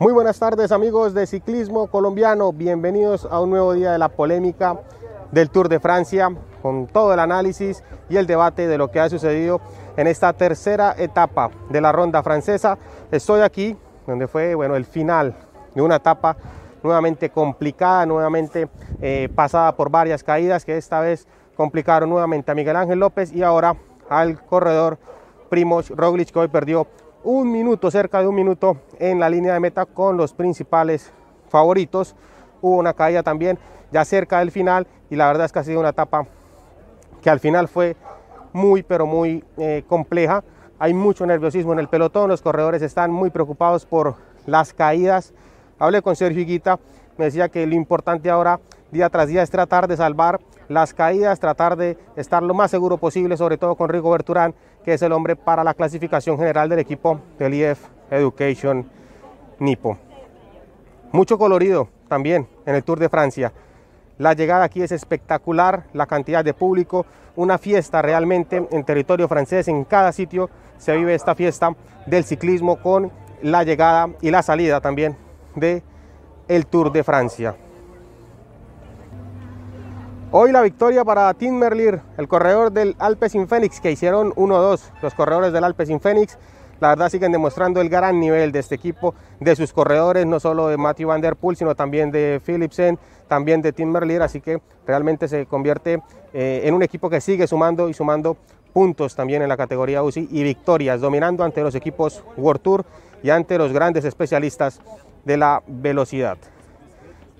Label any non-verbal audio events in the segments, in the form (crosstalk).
Muy buenas tardes amigos de ciclismo colombiano, bienvenidos a un nuevo día de la polémica del Tour de Francia con todo el análisis y el debate de lo que ha sucedido en esta tercera etapa de la ronda francesa. Estoy aquí donde fue bueno, el final de una etapa nuevamente complicada, nuevamente eh, pasada por varias caídas que esta vez complicaron nuevamente a Miguel Ángel López y ahora al corredor Primoz Roglic que hoy perdió un minuto, cerca de un minuto en la línea de meta con los principales favoritos. Hubo una caída también ya cerca del final y la verdad es que ha sido una etapa que al final fue muy pero muy eh, compleja. Hay mucho nerviosismo en el pelotón, los corredores están muy preocupados por las caídas. Hablé con Sergio Higuita, me decía que lo importante ahora día tras día es tratar de salvar las caídas, tratar de estar lo más seguro posible, sobre todo con Rigo Berturán, que es el hombre para la clasificación general del equipo del IF Education Nipo. Mucho colorido también en el Tour de Francia. La llegada aquí es espectacular, la cantidad de público, una fiesta realmente en territorio francés, en cada sitio se vive esta fiesta del ciclismo con la llegada y la salida también de el Tour de Francia. Hoy la victoria para Tim Merlier, el corredor del Alpecin Phoenix, que hicieron 1-2 los corredores del Alpecin Phoenix. La verdad siguen demostrando el gran nivel de este equipo, de sus corredores, no solo de Matthew Van Der Poel, sino también de Philipsen, también de Tim Merlier, así que realmente se convierte eh, en un equipo que sigue sumando y sumando puntos también en la categoría UCI y victorias, dominando ante los equipos World Tour y ante los grandes especialistas de la velocidad.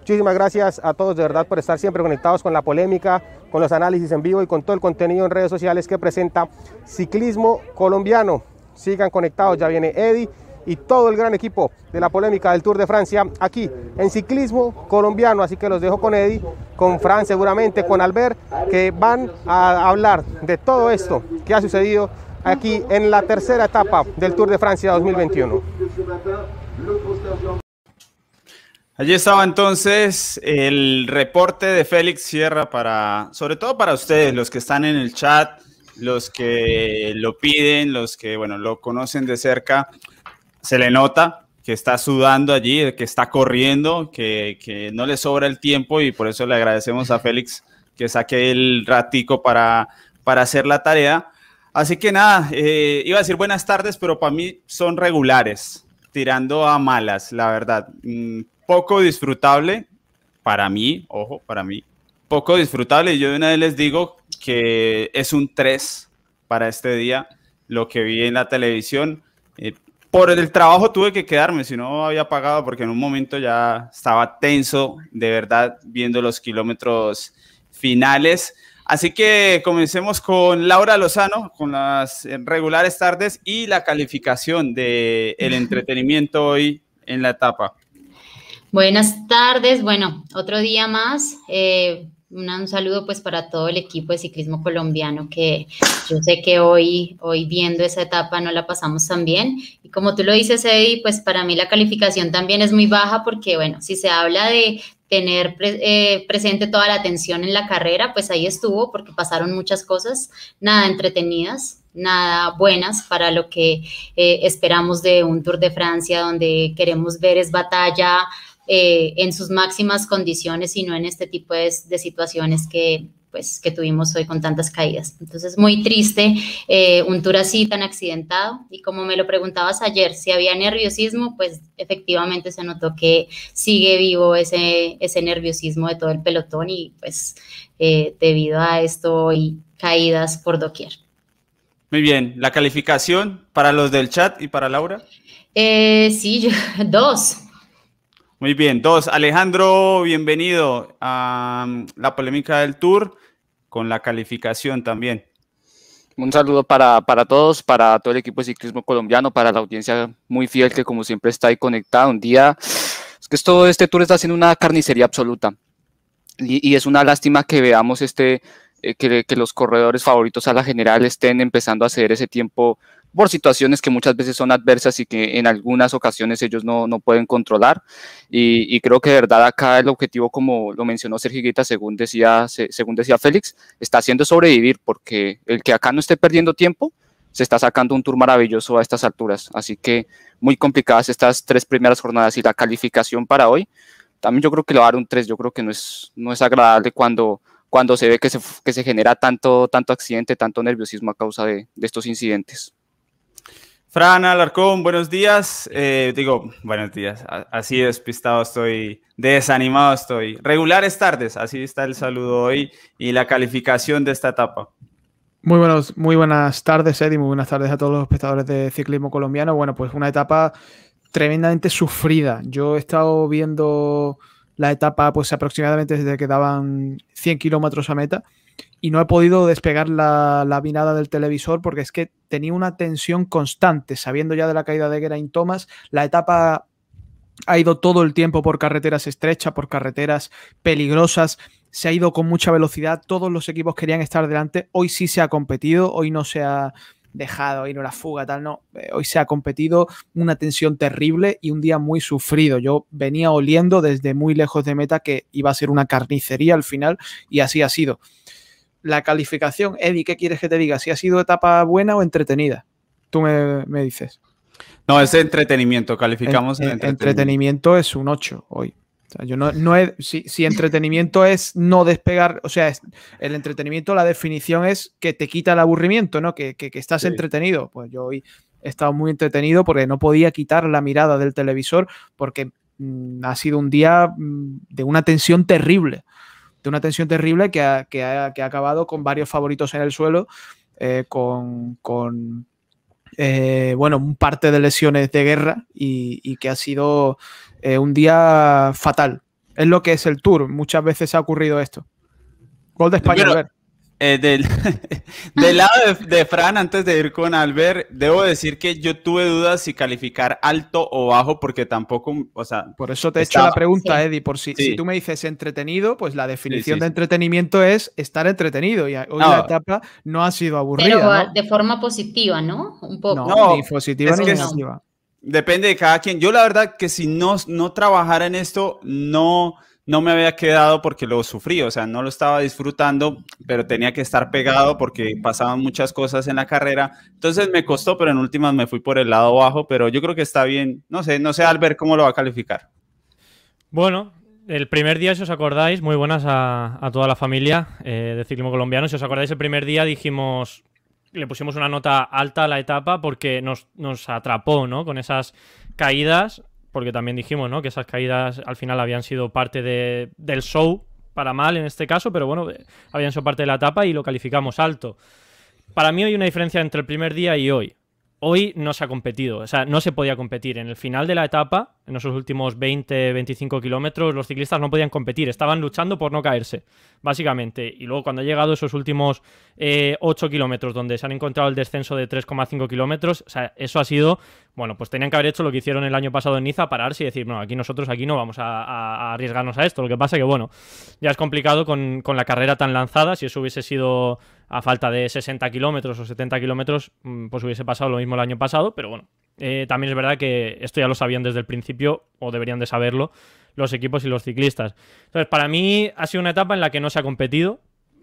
Muchísimas gracias a todos de verdad por estar siempre conectados con la polémica, con los análisis en vivo y con todo el contenido en redes sociales que presenta Ciclismo Colombiano. Sigan conectados, ya viene Eddie y todo el gran equipo de la polémica del Tour de Francia aquí en Ciclismo Colombiano. Así que los dejo con Eddie, con Fran seguramente, con Albert, que van a hablar de todo esto que ha sucedido aquí en la tercera etapa del Tour de Francia 2021. Allí estaba entonces el reporte de Félix Sierra para, sobre todo para ustedes, los que están en el chat, los que lo piden, los que, bueno, lo conocen de cerca. Se le nota que está sudando allí, que está corriendo, que, que no le sobra el tiempo y por eso le agradecemos a Félix que saque el ratico para, para hacer la tarea. Así que nada, eh, iba a decir buenas tardes, pero para mí son regulares, tirando a malas, la verdad. Poco disfrutable para mí, ojo, para mí, poco disfrutable. Y yo de una vez les digo que es un 3 para este día, lo que vi en la televisión. Eh, por el trabajo tuve que quedarme, si no había pagado, porque en un momento ya estaba tenso, de verdad, viendo los kilómetros finales. Así que comencemos con Laura Lozano, con las regulares tardes y la calificación del el (laughs) entretenimiento hoy en la etapa. Buenas tardes, bueno, otro día más. Eh, un, saludo pues para todo el equipo de ciclismo colombiano que yo sé que hoy, hoy viendo esa etapa no la pasamos tan bien. Y como tú lo dices, Eddie, pues para mí la calificación también es muy baja porque, bueno, si se habla de tener eh, presente toda la atención en la carrera, pues ahí estuvo porque pasaron muchas cosas, nada entretenidas, nada buenas para lo que eh, esperamos de un Tour de Francia donde queremos ver es batalla eh, en sus máximas condiciones y no en este tipo de, situaciones que, pues, que tuvimos hoy con tantas caídas. Entonces, muy triste eh, un tour así tan accidentado. Y como me lo preguntabas ayer, si había nerviosismo, pues efectivamente se notó que sigue vivo ese, ese nerviosismo de todo el pelotón y pues eh, debido a esto y caídas por doquier. Muy bien, la calificación para los del chat y para Laura. sí, (laughs) dos. Muy bien, dos. Alejandro, bienvenido a um, la polémica del Tour con la calificación también. Un saludo para, para, todos, para todo el equipo de ciclismo colombiano, para la audiencia muy fiel que como siempre está ahí conectada. Un día, es que esto, este tour está haciendo una carnicería absoluta. Y, y es una lástima que veamos este, eh, que, que, los corredores favoritos a la general estén empezando a ceder ese tiempo por situaciones que muchas veces son adversas y que en algunas ocasiones ellos no, no pueden controlar. Y, y, creo que de verdad acá el objetivo, como lo mencionó Sergio Guita, según decía, según decía Félix, está haciendo sobrevivir, porque el que acá no esté perdiendo tiempo, se está sacando un tour maravilloso a estas alturas. Así que muy complicadas estas tres primeras jornadas y la calificación para hoy. También yo creo que lo va a dar un 3, yo creo que no es, no es agradable cuando, cuando se ve que se, que se genera tanto, tanto accidente, tanto nerviosismo a causa de, de estos incidentes. Fran Alarcón, buenos días. Eh, digo, buenos días. Así despistado estoy, desanimado estoy. Regulares tardes, así está el saludo hoy y la calificación de esta etapa. Muy, buenos, muy buenas tardes, Eddie. Muy buenas tardes a todos los espectadores de ciclismo colombiano. Bueno, pues una etapa tremendamente sufrida. Yo he estado viendo la etapa, pues aproximadamente desde que daban 100 kilómetros a meta y no he podido despegar la, la vinada del televisor porque es que tenía una tensión constante, sabiendo ya de la caída de Geraint Thomas, la etapa ha ido todo el tiempo por carreteras estrechas, por carreteras peligrosas, se ha ido con mucha velocidad, todos los equipos querían estar delante, hoy sí se ha competido, hoy no se ha dejado, no la fuga, tal, no, eh, hoy se ha competido una tensión terrible y un día muy sufrido. Yo venía oliendo desde muy lejos de meta que iba a ser una carnicería al final y así ha sido la calificación. Eddie, ¿qué quieres que te diga? ¿Si ha sido etapa buena o entretenida? Tú me, dices. No, es entretenimiento, calificamos en, entretenimiento. es un 8 hoy. yo no, no si, entretenimiento es no despegar, o sea, el entretenimiento, la definición es que te quita el aburrimiento, ¿no? Que, estás entretenido. Pues yo hoy he estado muy entretenido porque no podía quitar la mirada del televisor porque mm, ha sido un día mm, de una tensión terrible de una tensión terrible que ha, que ha, acabado con varios favoritos en el suelo, eh, con, eh, bueno, un parte de lesiones de guerra y, que ha sido eh, un día fatal. Es lo que es el Tour. Muchas veces ha ocurrido esto. Gol de España, a ver. Eh, del, (laughs) del, lado de, Fran, antes de ir con Albert, debo decir que yo tuve dudas si calificar alto o bajo, porque tampoco, o sea... Por eso te he hecho la pregunta, Eddie, por si, si tú me dices entretenido, pues la definición de entretenimiento es estar entretenido, y hoy la etapa no ha sido aburrida. Pero de forma positiva, ¿no? Un poco. No, ni positiva ni negativa. Depende de cada quien. Yo la verdad que si no, no trabajara en esto, no no me había quedado porque lo sufrí, o sea, no lo estaba disfrutando, pero tenía que estar pegado porque pasaban muchas cosas en la carrera. Entonces me costó, pero en últimas me fui por el lado bajo, pero yo creo que está bien. No sé, no sé, Albert, cómo lo va a calificar. Bueno, el primer día, si os acordáis, muy buenas a, toda la familia eh, de ciclismo colombiano. Si os acordáis, el primer día dijimos, le pusimos una nota alta a la etapa porque nos, nos atrapó, ¿no? Con esas caídas porque también dijimos, ¿no? Que esas caídas al final habían sido parte del show, para mal en este caso, pero bueno, habían sido parte de la etapa y lo calificamos alto. Para mí hay una diferencia entre el primer día y hoy hoy no se ha competido, o sea, no se podía competir. En el final de la etapa, en esos últimos 20, 25 kilómetros, los ciclistas no podían competir, estaban luchando por no caerse, básicamente. Y luego cuando ha llegado esos últimos 8 eh, kilómetros, donde se han encontrado el descenso de 3,5 kilómetros, o sea, eso ha sido, bueno, pues tenían que haber hecho lo que hicieron el año pasado en Niza, pararse y decir, no, aquí nosotros aquí no vamos a, arriesgarnos a esto. Lo que pasa que, bueno, ya es complicado con, la carrera tan lanzada, si eso hubiese sido a falta de 60 kilómetros o 70 kilómetros, mm, pues hubiese pasado lo mismo el año pasado, pero bueno, eh, también es verdad que esto ya lo sabían desde el principio, o deberían de saberlo, los equipos y los ciclistas. Entonces, para mí ha sido una etapa en la que no se ha competido,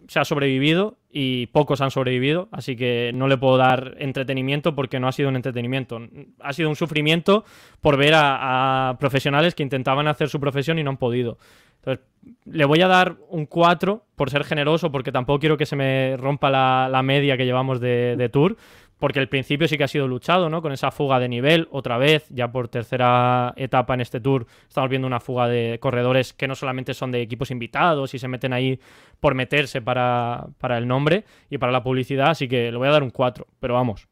se ha sobrevivido y pocos han sobrevivido, así que no le puedo dar entretenimiento porque no ha sido un entretenimiento, ha sido un sufrimiento por ver a profesionales que intentaban hacer su profesión y no han podido. Entonces, le voy a dar un 4 por ser generoso, porque tampoco quiero que se me rompa la, media que llevamos de, Tour, porque el principio sí que ha sido luchado, ¿no? Con esa fuga de nivel, otra vez, ya por tercera etapa en este Tour, estamos viendo una fuga de corredores que no solamente son de equipos invitados y se meten ahí por meterse para, para el nombre y para la publicidad, así que le voy a dar un 4, pero vamos.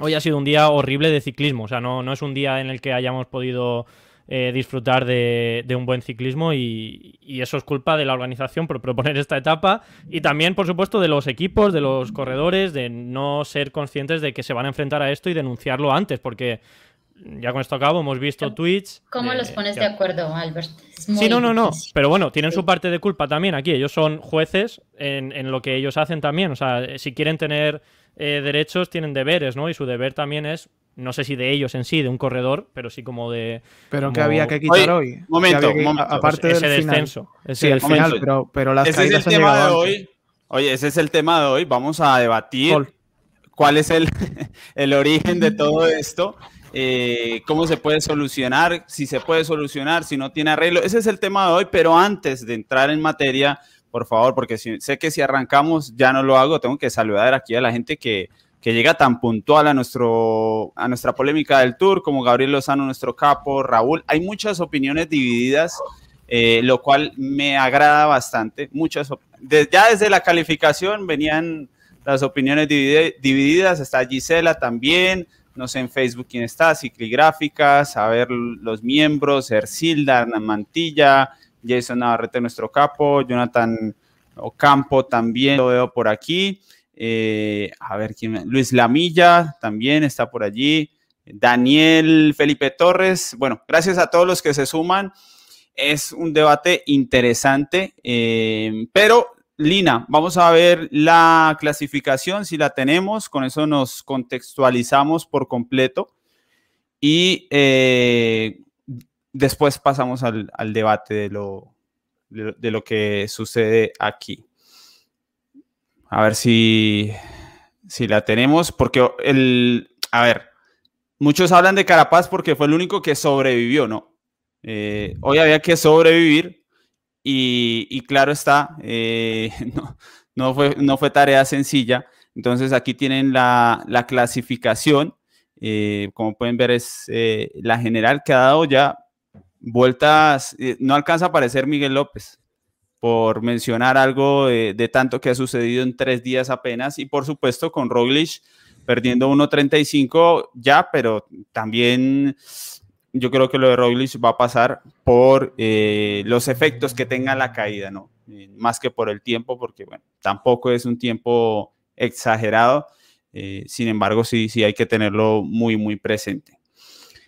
Hoy ha sido un día horrible de ciclismo, o sea, no, no es un día en el que hayamos podido eh, disfrutar de, un buen ciclismo y, eso es culpa de la organización por proponer esta etapa y también, por supuesto, de los equipos, de los corredores, de no ser conscientes de que se van a enfrentar a esto y denunciarlo antes, porque ya con esto acabo, hemos visto tweets. ¿Cómo los pones de acuerdo, Albert? Sí, no, no, no. Pero bueno, tienen su parte de culpa también aquí. Ellos son jueces en, lo que ellos hacen también. O sea, si quieren tener eh, derechos, tienen deberes, ¿no? Y su deber también es no sé si de ellos en sí, de un corredor, pero sí como de. Pero que había que quitar hoy. Momento, aparte del ese descenso. sí, el final, pero, pero las ese es el tema de hoy. Oye, ese es el tema de hoy. Vamos a debatir cuál es el, (laughs) el origen de todo esto. Eh, cómo se puede solucionar, si se puede solucionar, si no tiene arreglo. Ese es el tema de hoy, pero antes de entrar en materia, por favor, porque sé que si arrancamos ya no lo hago, tengo que saludar aquí a la gente que, que llega tan puntual a, nuestro, a nuestra polémica del tour, como Gabriel Lozano, nuestro capo, Raúl. Hay muchas opiniones divididas, eh, lo cual me agrada bastante. Muchas, ya desde la calificación venían las opiniones divididas, está Gisela también, no sé en Facebook quién está, Cicligráficas, a ver los miembros, Ercilda, Hernán Mantilla, Jason Navarrete, nuestro capo, Jonathan Ocampo también lo veo por aquí. Eh, a ver quién, Luis Lamilla también está por allí. Daniel Felipe Torres. Bueno, gracias a todos los que se suman. Es un debate interesante, eh, pero Lina, vamos a ver la clasificación, si la tenemos, con eso nos contextualizamos por completo y eh, después pasamos al, debate de lo, de, lo que sucede aquí. A ver si, si la tenemos, porque el, a ver, muchos hablan de Carapaz porque fue el único que sobrevivió, ¿no? Eh, hoy había que sobrevivir y, claro está, eh, (laughs) no, fue, no fue tarea sencilla. Entonces aquí tienen la, clasificación. Eh, como pueden ver es la general que ha dado ya vueltas. no alcanza a aparecer Miguel López por mencionar algo de, tanto que ha sucedido en tres días apenas. Y por supuesto con Roglic perdiendo 1.35 ya, pero también yo creo que lo de Roglic va a pasar por eh, los efectos que tenga la caída, ¿no? Eh, más que por el tiempo, porque, bueno, tampoco es un tiempo exagerado. Eh, sin embargo, sí, sí hay que tenerlo muy, muy presente.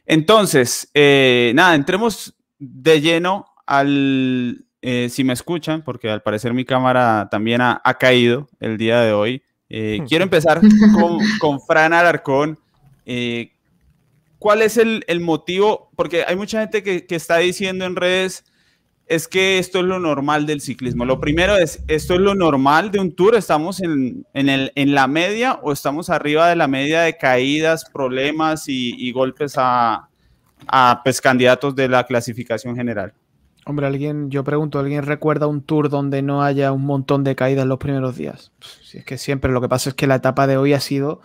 Entonces, nada, entremos de lleno al, si me escuchan, porque al parecer mi cámara también ha, caído el día de hoy. quiero empezar (laughs) con, con Fran Alarcón. ¿cuál es el, motivo? Porque hay mucha gente que, está diciendo en redes, es que esto es lo normal del ciclismo. Lo primero es, ¿esto es lo normal de un tour? ¿Estamos en, el, en la media o estamos arriba de la media de caídas, problemas y, golpes a, a pues, candidatos de la clasificación general? Hombre, alguien, yo pregunto, ¿alguien recuerda un tour donde no haya un montón de caídas los primeros días? Si es que siempre lo que pasa es que la etapa de hoy ha sido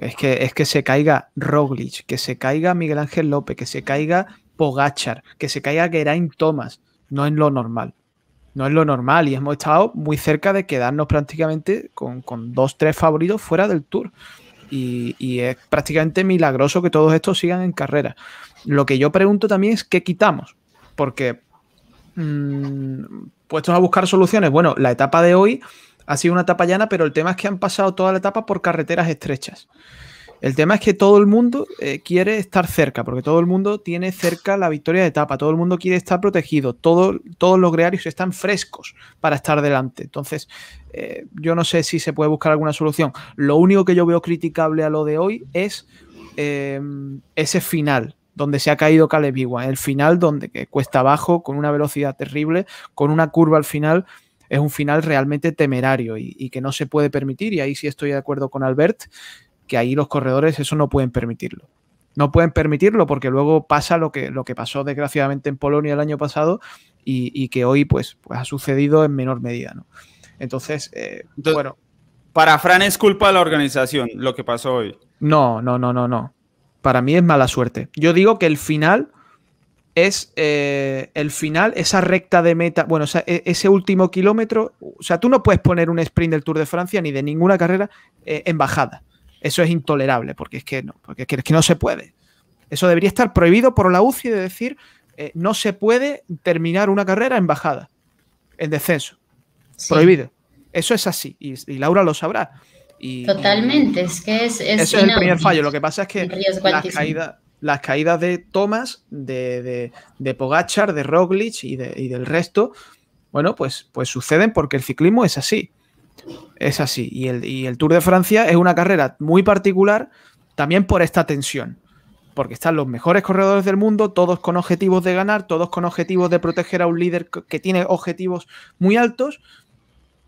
es que, es que se caiga Roglic, que se caiga Miguel Ángel López, que se caiga Pogachar, que se caiga Geraint Thomas. No es lo normal. No es lo normal. Y hemos estado muy cerca de quedarnos prácticamente con, dos, tres favoritos fuera del Tour. Y, es prácticamente milagroso que todos estos sigan en carrera. Lo que yo pregunto también es qué quitamos. Porque mm, puestos a buscar soluciones, bueno, la etapa de hoy ha sido una etapa llana, pero el tema es que han pasado toda la etapa por carreteras estrechas. El tema es que todo el mundo eh, quiere estar cerca, porque todo el mundo tiene cerca la victoria de etapa, todo el mundo quiere estar protegido, todos los grearios están frescos para estar delante. Entonces, eh, yo no sé si se puede buscar alguna solución. Lo único que yo veo criticable a lo de hoy es em, ese final, donde se ha caído Caleb Iwan, el final donde cuesta abajo, con una velocidad terrible, con una curva al final es un final realmente temerario y, que no se puede permitir. Y ahí sí estoy de acuerdo con Albert, que ahí los corredores eso no pueden permitirlo. No pueden permitirlo porque luego pasa lo que, lo que pasó desgraciadamente en Polonia el año pasado y, que hoy pues, pues, ha sucedido en menor medida. ¿no? Entonces, eh, bueno. Para Fran es culpa de la organización lo que pasó hoy. No, no, no, no, no. Para mí es mala suerte. Yo digo que el final es eh, el final, esa recta de meta, bueno, e, ese último kilómetro, o sea, tú no puedes poner un sprint del Tour de Francia ni de ninguna carrera eh, en bajada. Eso es intolerable, porque es que no, porque es que, no se puede. Eso debería estar prohibido por la UCI de decir, eh, no se puede terminar una carrera en bajada, en descenso. Prohibido. Eso es así, y, Laura lo sabrá. Totalmente, es que es... es eso es el primer fallo. Lo que pasa es que la caída, las caídas de Thomas, de, de, Pogachar, de Roglic y, del resto, bueno, pues, pues suceden porque el ciclismo es así. Es así. Y el, y el Tour de Francia es una carrera muy particular también por esta tensión. Porque están los mejores corredores del mundo, todos con objetivos de ganar, todos con objetivos de proteger a un líder que tiene objetivos muy altos.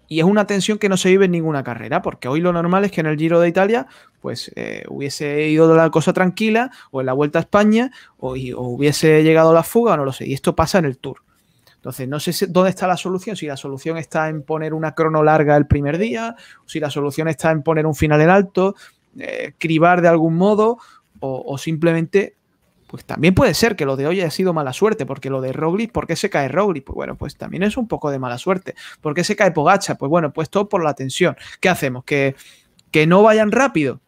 Y es una tensión que no se vive en ninguna carrera, porque hoy lo normal es que en el Giro de Italia pues eh, hubiese ido la cosa tranquila, o en la Vuelta a España, o, hubiese llegado la fuga, no lo sé, y esto pasa en el Tour. Entonces, no sé dónde está la solución, si la solución está en poner una crono larga el primer día, o si la solución está en poner un final en alto, eh, cribar de algún modo, o simplemente pues también puede ser que lo de hoy haya sido mala suerte, porque lo de Roglic, ¿por qué se cae Roglic? Pues bueno, pues también es un poco de mala suerte. ¿Por qué se cae Pogacha? Pues bueno, pues todo por la tensión. ¿Qué hacemos? ¿Que, que no vayan rápido?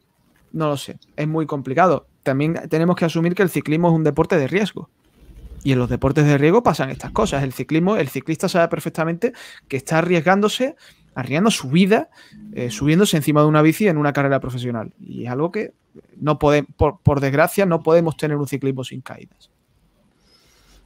No lo sé, es muy complicado. También tenemos que asumir que el ciclismo es un deporte de riesgo. Y en los deportes de riesgo pasan estas cosas. El ciclismo, el ciclista sabe perfectamente que está arriesgándose, arriesgando su vida, eh, subiéndose encima de una bici en una carrera profesional. Y es algo que no podemos, por, desgracia, no podemos tener un ciclismo sin caídas.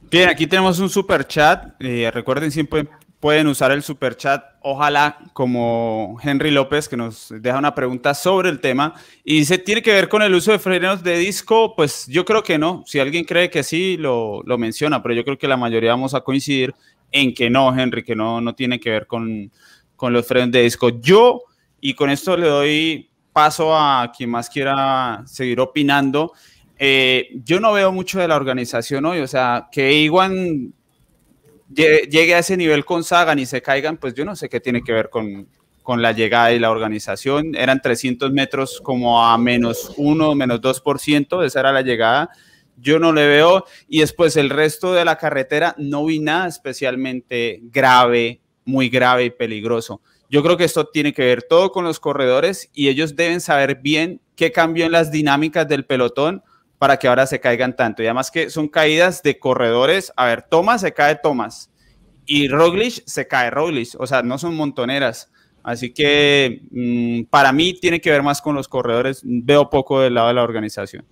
Bien, aquí tenemos un super chat. Eh, recuerden, siempre pueden usar el super chat. Ojalá, como Henry López, que nos deja una pregunta sobre el tema. Y dice: ¿tiene que ver con el uso de frenos de disco? Pues yo creo que no. Si alguien cree que sí, lo, menciona, pero yo creo que la mayoría vamos a coincidir en que no, Henry, que no, no tiene que ver con, con los frenos de disco. Yo, y con esto le doy paso a quien más quiera seguir opinando. Eh, yo no veo mucho de la organización hoy, o sea, que Iguan llegue a ese nivel con Sagan y se caigan, pues yo no sé qué tiene que ver con, con la llegada y la organización. Eran 300 metros como a menos 1, menos 2%, esa era la llegada. Yo no le veo. Y después el resto de la carretera no vi nada especialmente grave, muy grave y peligroso. Yo creo que esto tiene que ver todo con los corredores y ellos deben saber bien qué cambió en las dinámicas del pelotón para que ahora se caigan tanto. Y además que son caídas de corredores. A ver, Thomas se cae Thomas y Roglic se cae Roglic. O sea, no son montoneras. Así que mm, para mí tiene que ver más con los corredores. Veo poco del lado de la organización.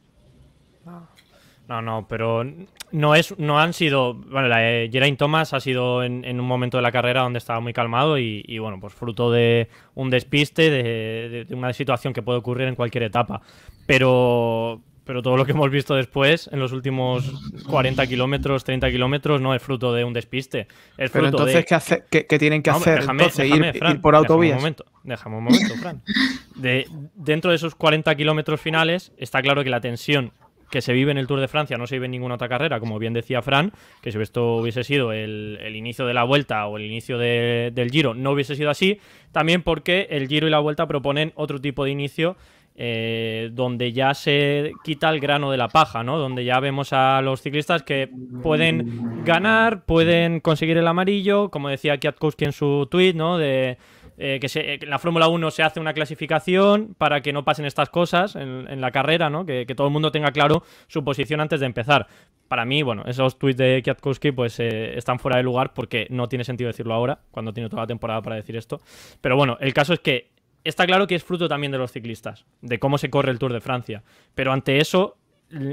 No, no, pero no es, no han sido. Bueno, la de Geraint Thomas ha sido en, un momento de la carrera donde estaba muy calmado y, bueno, pues fruto de un despiste, de, una situación que puede ocurrir en cualquier etapa. Pero, pero todo lo que hemos visto después, en los últimos 40 kilómetros, 30 kilómetros, no es fruto de un despiste. Es pero entonces, ¿qué, hace, qué, tienen que hacer? Déjame, entonces, ir, por autovías. un momento, déjame un momento, Fran. De, dentro de esos 40 kilómetros finales, está claro que la tensión que se vive en el Tour de Francia no se vive en ninguna otra carrera, como bien decía Fran, que si esto hubiese sido el, inicio de la vuelta o el inicio del Giro, no hubiese sido así, también porque el Giro y la vuelta proponen otro tipo de inicio. Eh, donde ya se quita el grano de la paja, ¿no? Donde ya vemos a los ciclistas que pueden ganar, pueden conseguir el amarillo, como decía Kwiatkowski en su tweet, ¿no? De eh, que en la Fórmula 1 se hace una clasificación para que no pasen estas cosas en, la carrera, ¿no? Que, todo el mundo tenga claro su posición antes de empezar. Para mí, bueno, esos tweets de Kwiatkowski pues eh, están fuera de lugar porque no tiene sentido decirlo ahora, cuando tiene toda la temporada para decir esto. Pero bueno, el caso es que está claro que es fruto también de los ciclistas, de cómo se corre el Tour de Francia. Pero ante eso,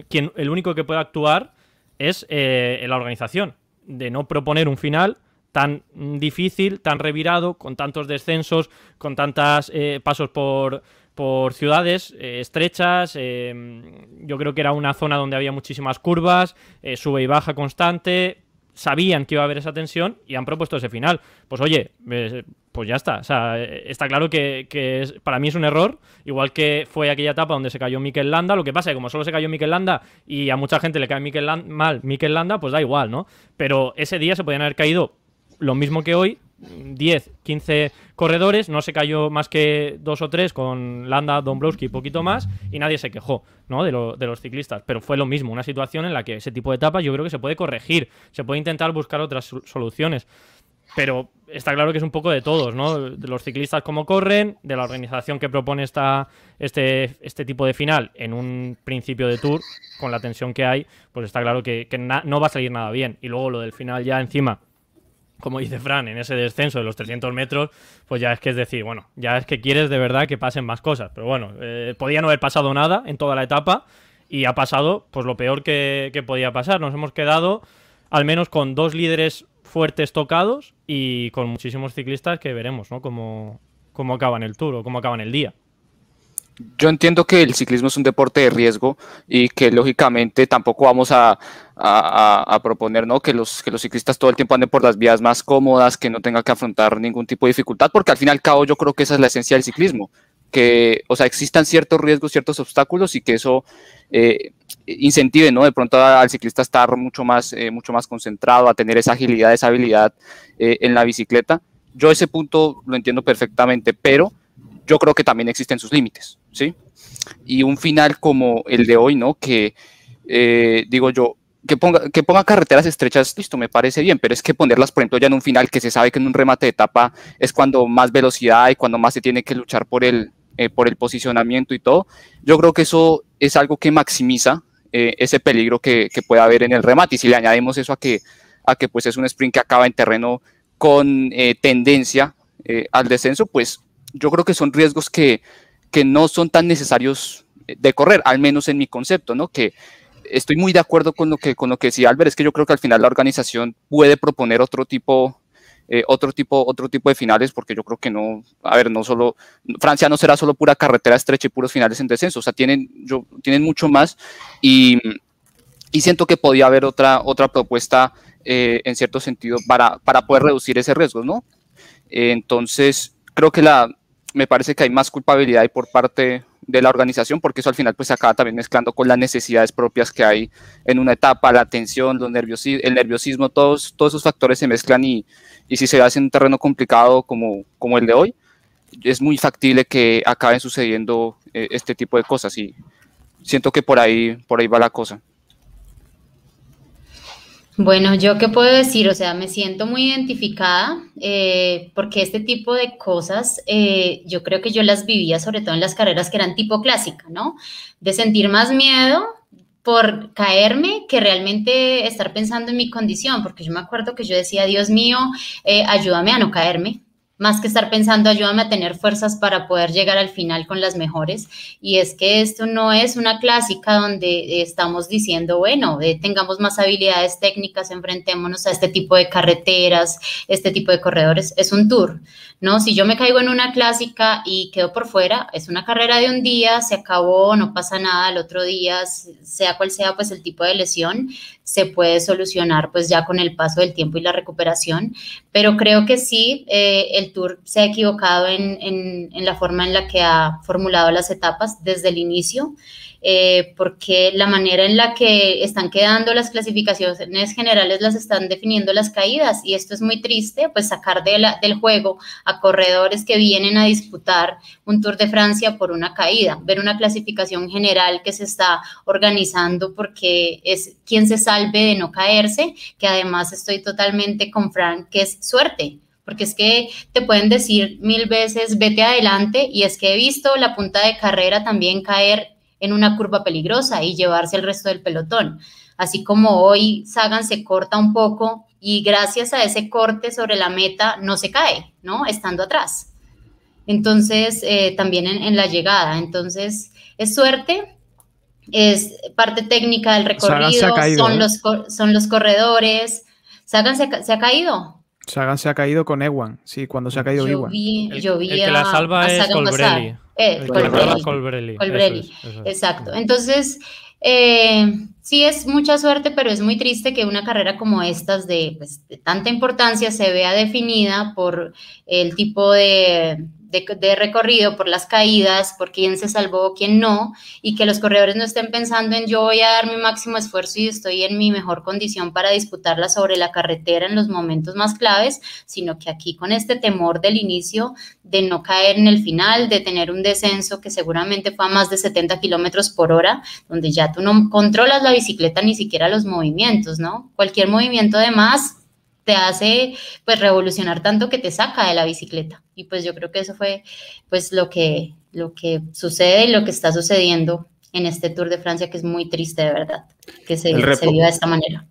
quien, el único que puede actuar es eh, la organización, de no proponer un final tan difícil, tan revirado, con tantos descensos, con tantos eh, pasos por, por ciudades eh, estrechas. Eh, yo creo que era una zona donde había muchísimas curvas, sube y baja constante. Sabían que iba a haber esa tensión y han propuesto ese final. Pues oye, pues ya está. O sea, está claro que, para mí es un error, igual que fue aquella etapa donde se cayó Mikel Landa. Lo que pasa es que como solo se cayó Mikel Landa y a mucha gente le cae Mikel mal Mikel Landa, pues da igual, ¿no? Pero ese día se podían haber caído lo mismo que hoy, 10, 15 corredores, no se cayó más que dos o tres con Landa, Dombrowski y poquito más, y nadie se quejó ¿no? de, de, los ciclistas. Pero fue lo mismo, una situación en la que ese tipo de etapas yo creo que se puede corregir, se puede intentar buscar otras soluciones. Pero está claro que es un poco de todos, ¿no? De los ciclistas como corren, de la organización que propone esta, este, este tipo de final en un principio de tour, con la tensión que hay, pues está claro que, no va a salir nada bien. Y luego lo del final ya encima como dice Fran, en ese descenso de los 300 metros, pues ya es que es decir, bueno, ya es que quieres de verdad que pasen más cosas. Pero bueno, eh, podía no haber pasado nada en toda la etapa y ha pasado pues lo peor que, podía pasar. Nos hemos quedado al menos con dos líderes fuertes tocados y con muchísimos ciclistas que veremos, ¿no? Cómo, cómo acaban el tour o cómo acaban el día. Yo entiendo que el ciclismo es un deporte de riesgo y que lógicamente tampoco vamos a, proponer ¿no? que, los, que los ciclistas todo el tiempo anden por las vías más cómodas, que no tengan que afrontar ningún tipo de dificultad, porque al fin y al cabo yo creo que esa es la esencia del ciclismo, que, o sea, existan ciertos riesgos, ciertos obstáculos y que eso eh, incentive, ¿no? De pronto al ciclista a estar mucho más, eh, mucho más concentrado, a tener esa agilidad, esa habilidad eh, en la bicicleta. Yo ese punto lo entiendo perfectamente, pero yo creo que también existen sus límites, ¿sí? Y un final como el de hoy, ¿no? Que, eh, digo yo, que ponga, que ponga carreteras estrechas, listo, me parece bien, pero es que ponerlas, por ejemplo, ya en un final que se sabe que en un remate de etapa es cuando más velocidad y cuando más se tiene que luchar por el, eh, por el posicionamiento y todo, yo creo que eso es algo que maximiza eh, ese peligro que, que, puede haber en el remate. Y si le añadimos eso a que, a que pues es un sprint que acaba en terreno con tendencia al descenso, pues yo creo que son riesgos que, no son tan necesarios de correr, al menos en mi concepto, ¿no? Que estoy muy de acuerdo con lo que, con lo que decía Albert, es que yo creo que al final la organización puede proponer otro tipo, eh, otro tipo, otro tipo de finales, porque yo creo que no, a ver, no solo, Francia no será solo pura carretera estrecha y puros finales en descenso, o sea, tienen, yo, tienen mucho más y, siento que podía haber otra, otra propuesta eh, en cierto sentido para, para poder reducir ese riesgo, ¿no? entonces, creo que la, me parece que hay más culpabilidad por parte de la organización, porque eso al final pues se acaba también mezclando con las necesidades propias que hay en una etapa, la tensión, los nerviosismo, el nerviosismo, todos, todos esos factores se mezclan y, si se hace en un terreno complicado como, como el de hoy, es muy factible que acaben sucediendo eh, este tipo de cosas y siento que por ahí, por ahí va la cosa. Bueno, yo qué puedo decir, o sea, me siento muy identificada eh, porque este tipo de cosas eh, yo creo que yo las vivía sobre todo en las carreras que eran tipo clásica, ¿no? De sentir más miedo por caerme que realmente estar pensando en mi condición, porque yo me acuerdo que yo decía, Dios mío, eh, ayúdame a no caerme, más que estar pensando, ayúdame a tener fuerzas para poder llegar al final con las mejores. Y es que esto no es una clásica donde estamos diciendo, bueno, eh, tengamos más habilidades técnicas, enfrentémonos a este tipo de carreteras, este tipo de corredores. Es un tour, ¿no? Si yo me caigo en una clásica y quedo por fuera, es una carrera de un día, se acabó, no pasa nada, el otro día, sea cual sea pues el tipo de lesión, se puede solucionar pues ya con el paso del tiempo y la recuperación, pero creo que sí, eh, el Tour se ha equivocado en, en, la forma en la que ha formulado las etapas desde el inicio. Eh, porque la manera en la que están quedando las clasificaciones generales las están definiendo las caídas y esto es muy triste, pues sacar de del juego a corredores que vienen a disputar un Tour de Francia por una caída, ver una clasificación general que se está organizando porque es quien se salve de no caerse, que además estoy totalmente con Frank, que es suerte porque es que te pueden decir mil veces vete adelante y es que he visto la punta de carrera también caer en una curva peligrosa y llevarse el resto del pelotón. Así como hoy Sagan se corta un poco y gracias a ese corte sobre la meta no se cae, ¿no? Estando atrás. Entonces, eh, también en, la llegada. Entonces, es suerte, es parte técnica del recorrido, son, ¿eh? los, son los corredores. Sagan se, se ha caído, Sagan se ha caído con Ewan, sí, cuando se ha caído yo Vi, yo vi el, que la salva es Colbrelli. Eh, Colbrelli. Colbrelli. Exacto. Entonces, eh, sí es mucha suerte, pero es muy triste que una carrera como estas de, pues, de tanta importancia se vea definida por el tipo de de, recorrido, por las caídas, por quién se salvó, quién no, y que los corredores no estén pensando en yo voy a dar mi máximo esfuerzo y estoy en mi mejor condición para disputarla sobre la carretera en los momentos más claves, sino que aquí con este temor del inicio de no caer en el final, de tener un descenso que seguramente fue a más de 70 kilómetros por hora, donde ya tú no controlas la bicicleta ni siquiera los movimientos, ¿no? Cualquier movimiento de más te hace pues revolucionar tanto que te saca de la bicicleta. Y pues yo creo que eso fue pues lo que, lo que sucede y lo que está sucediendo en este Tour de Francia, que es muy triste de verdad, que se, se viva de esta manera.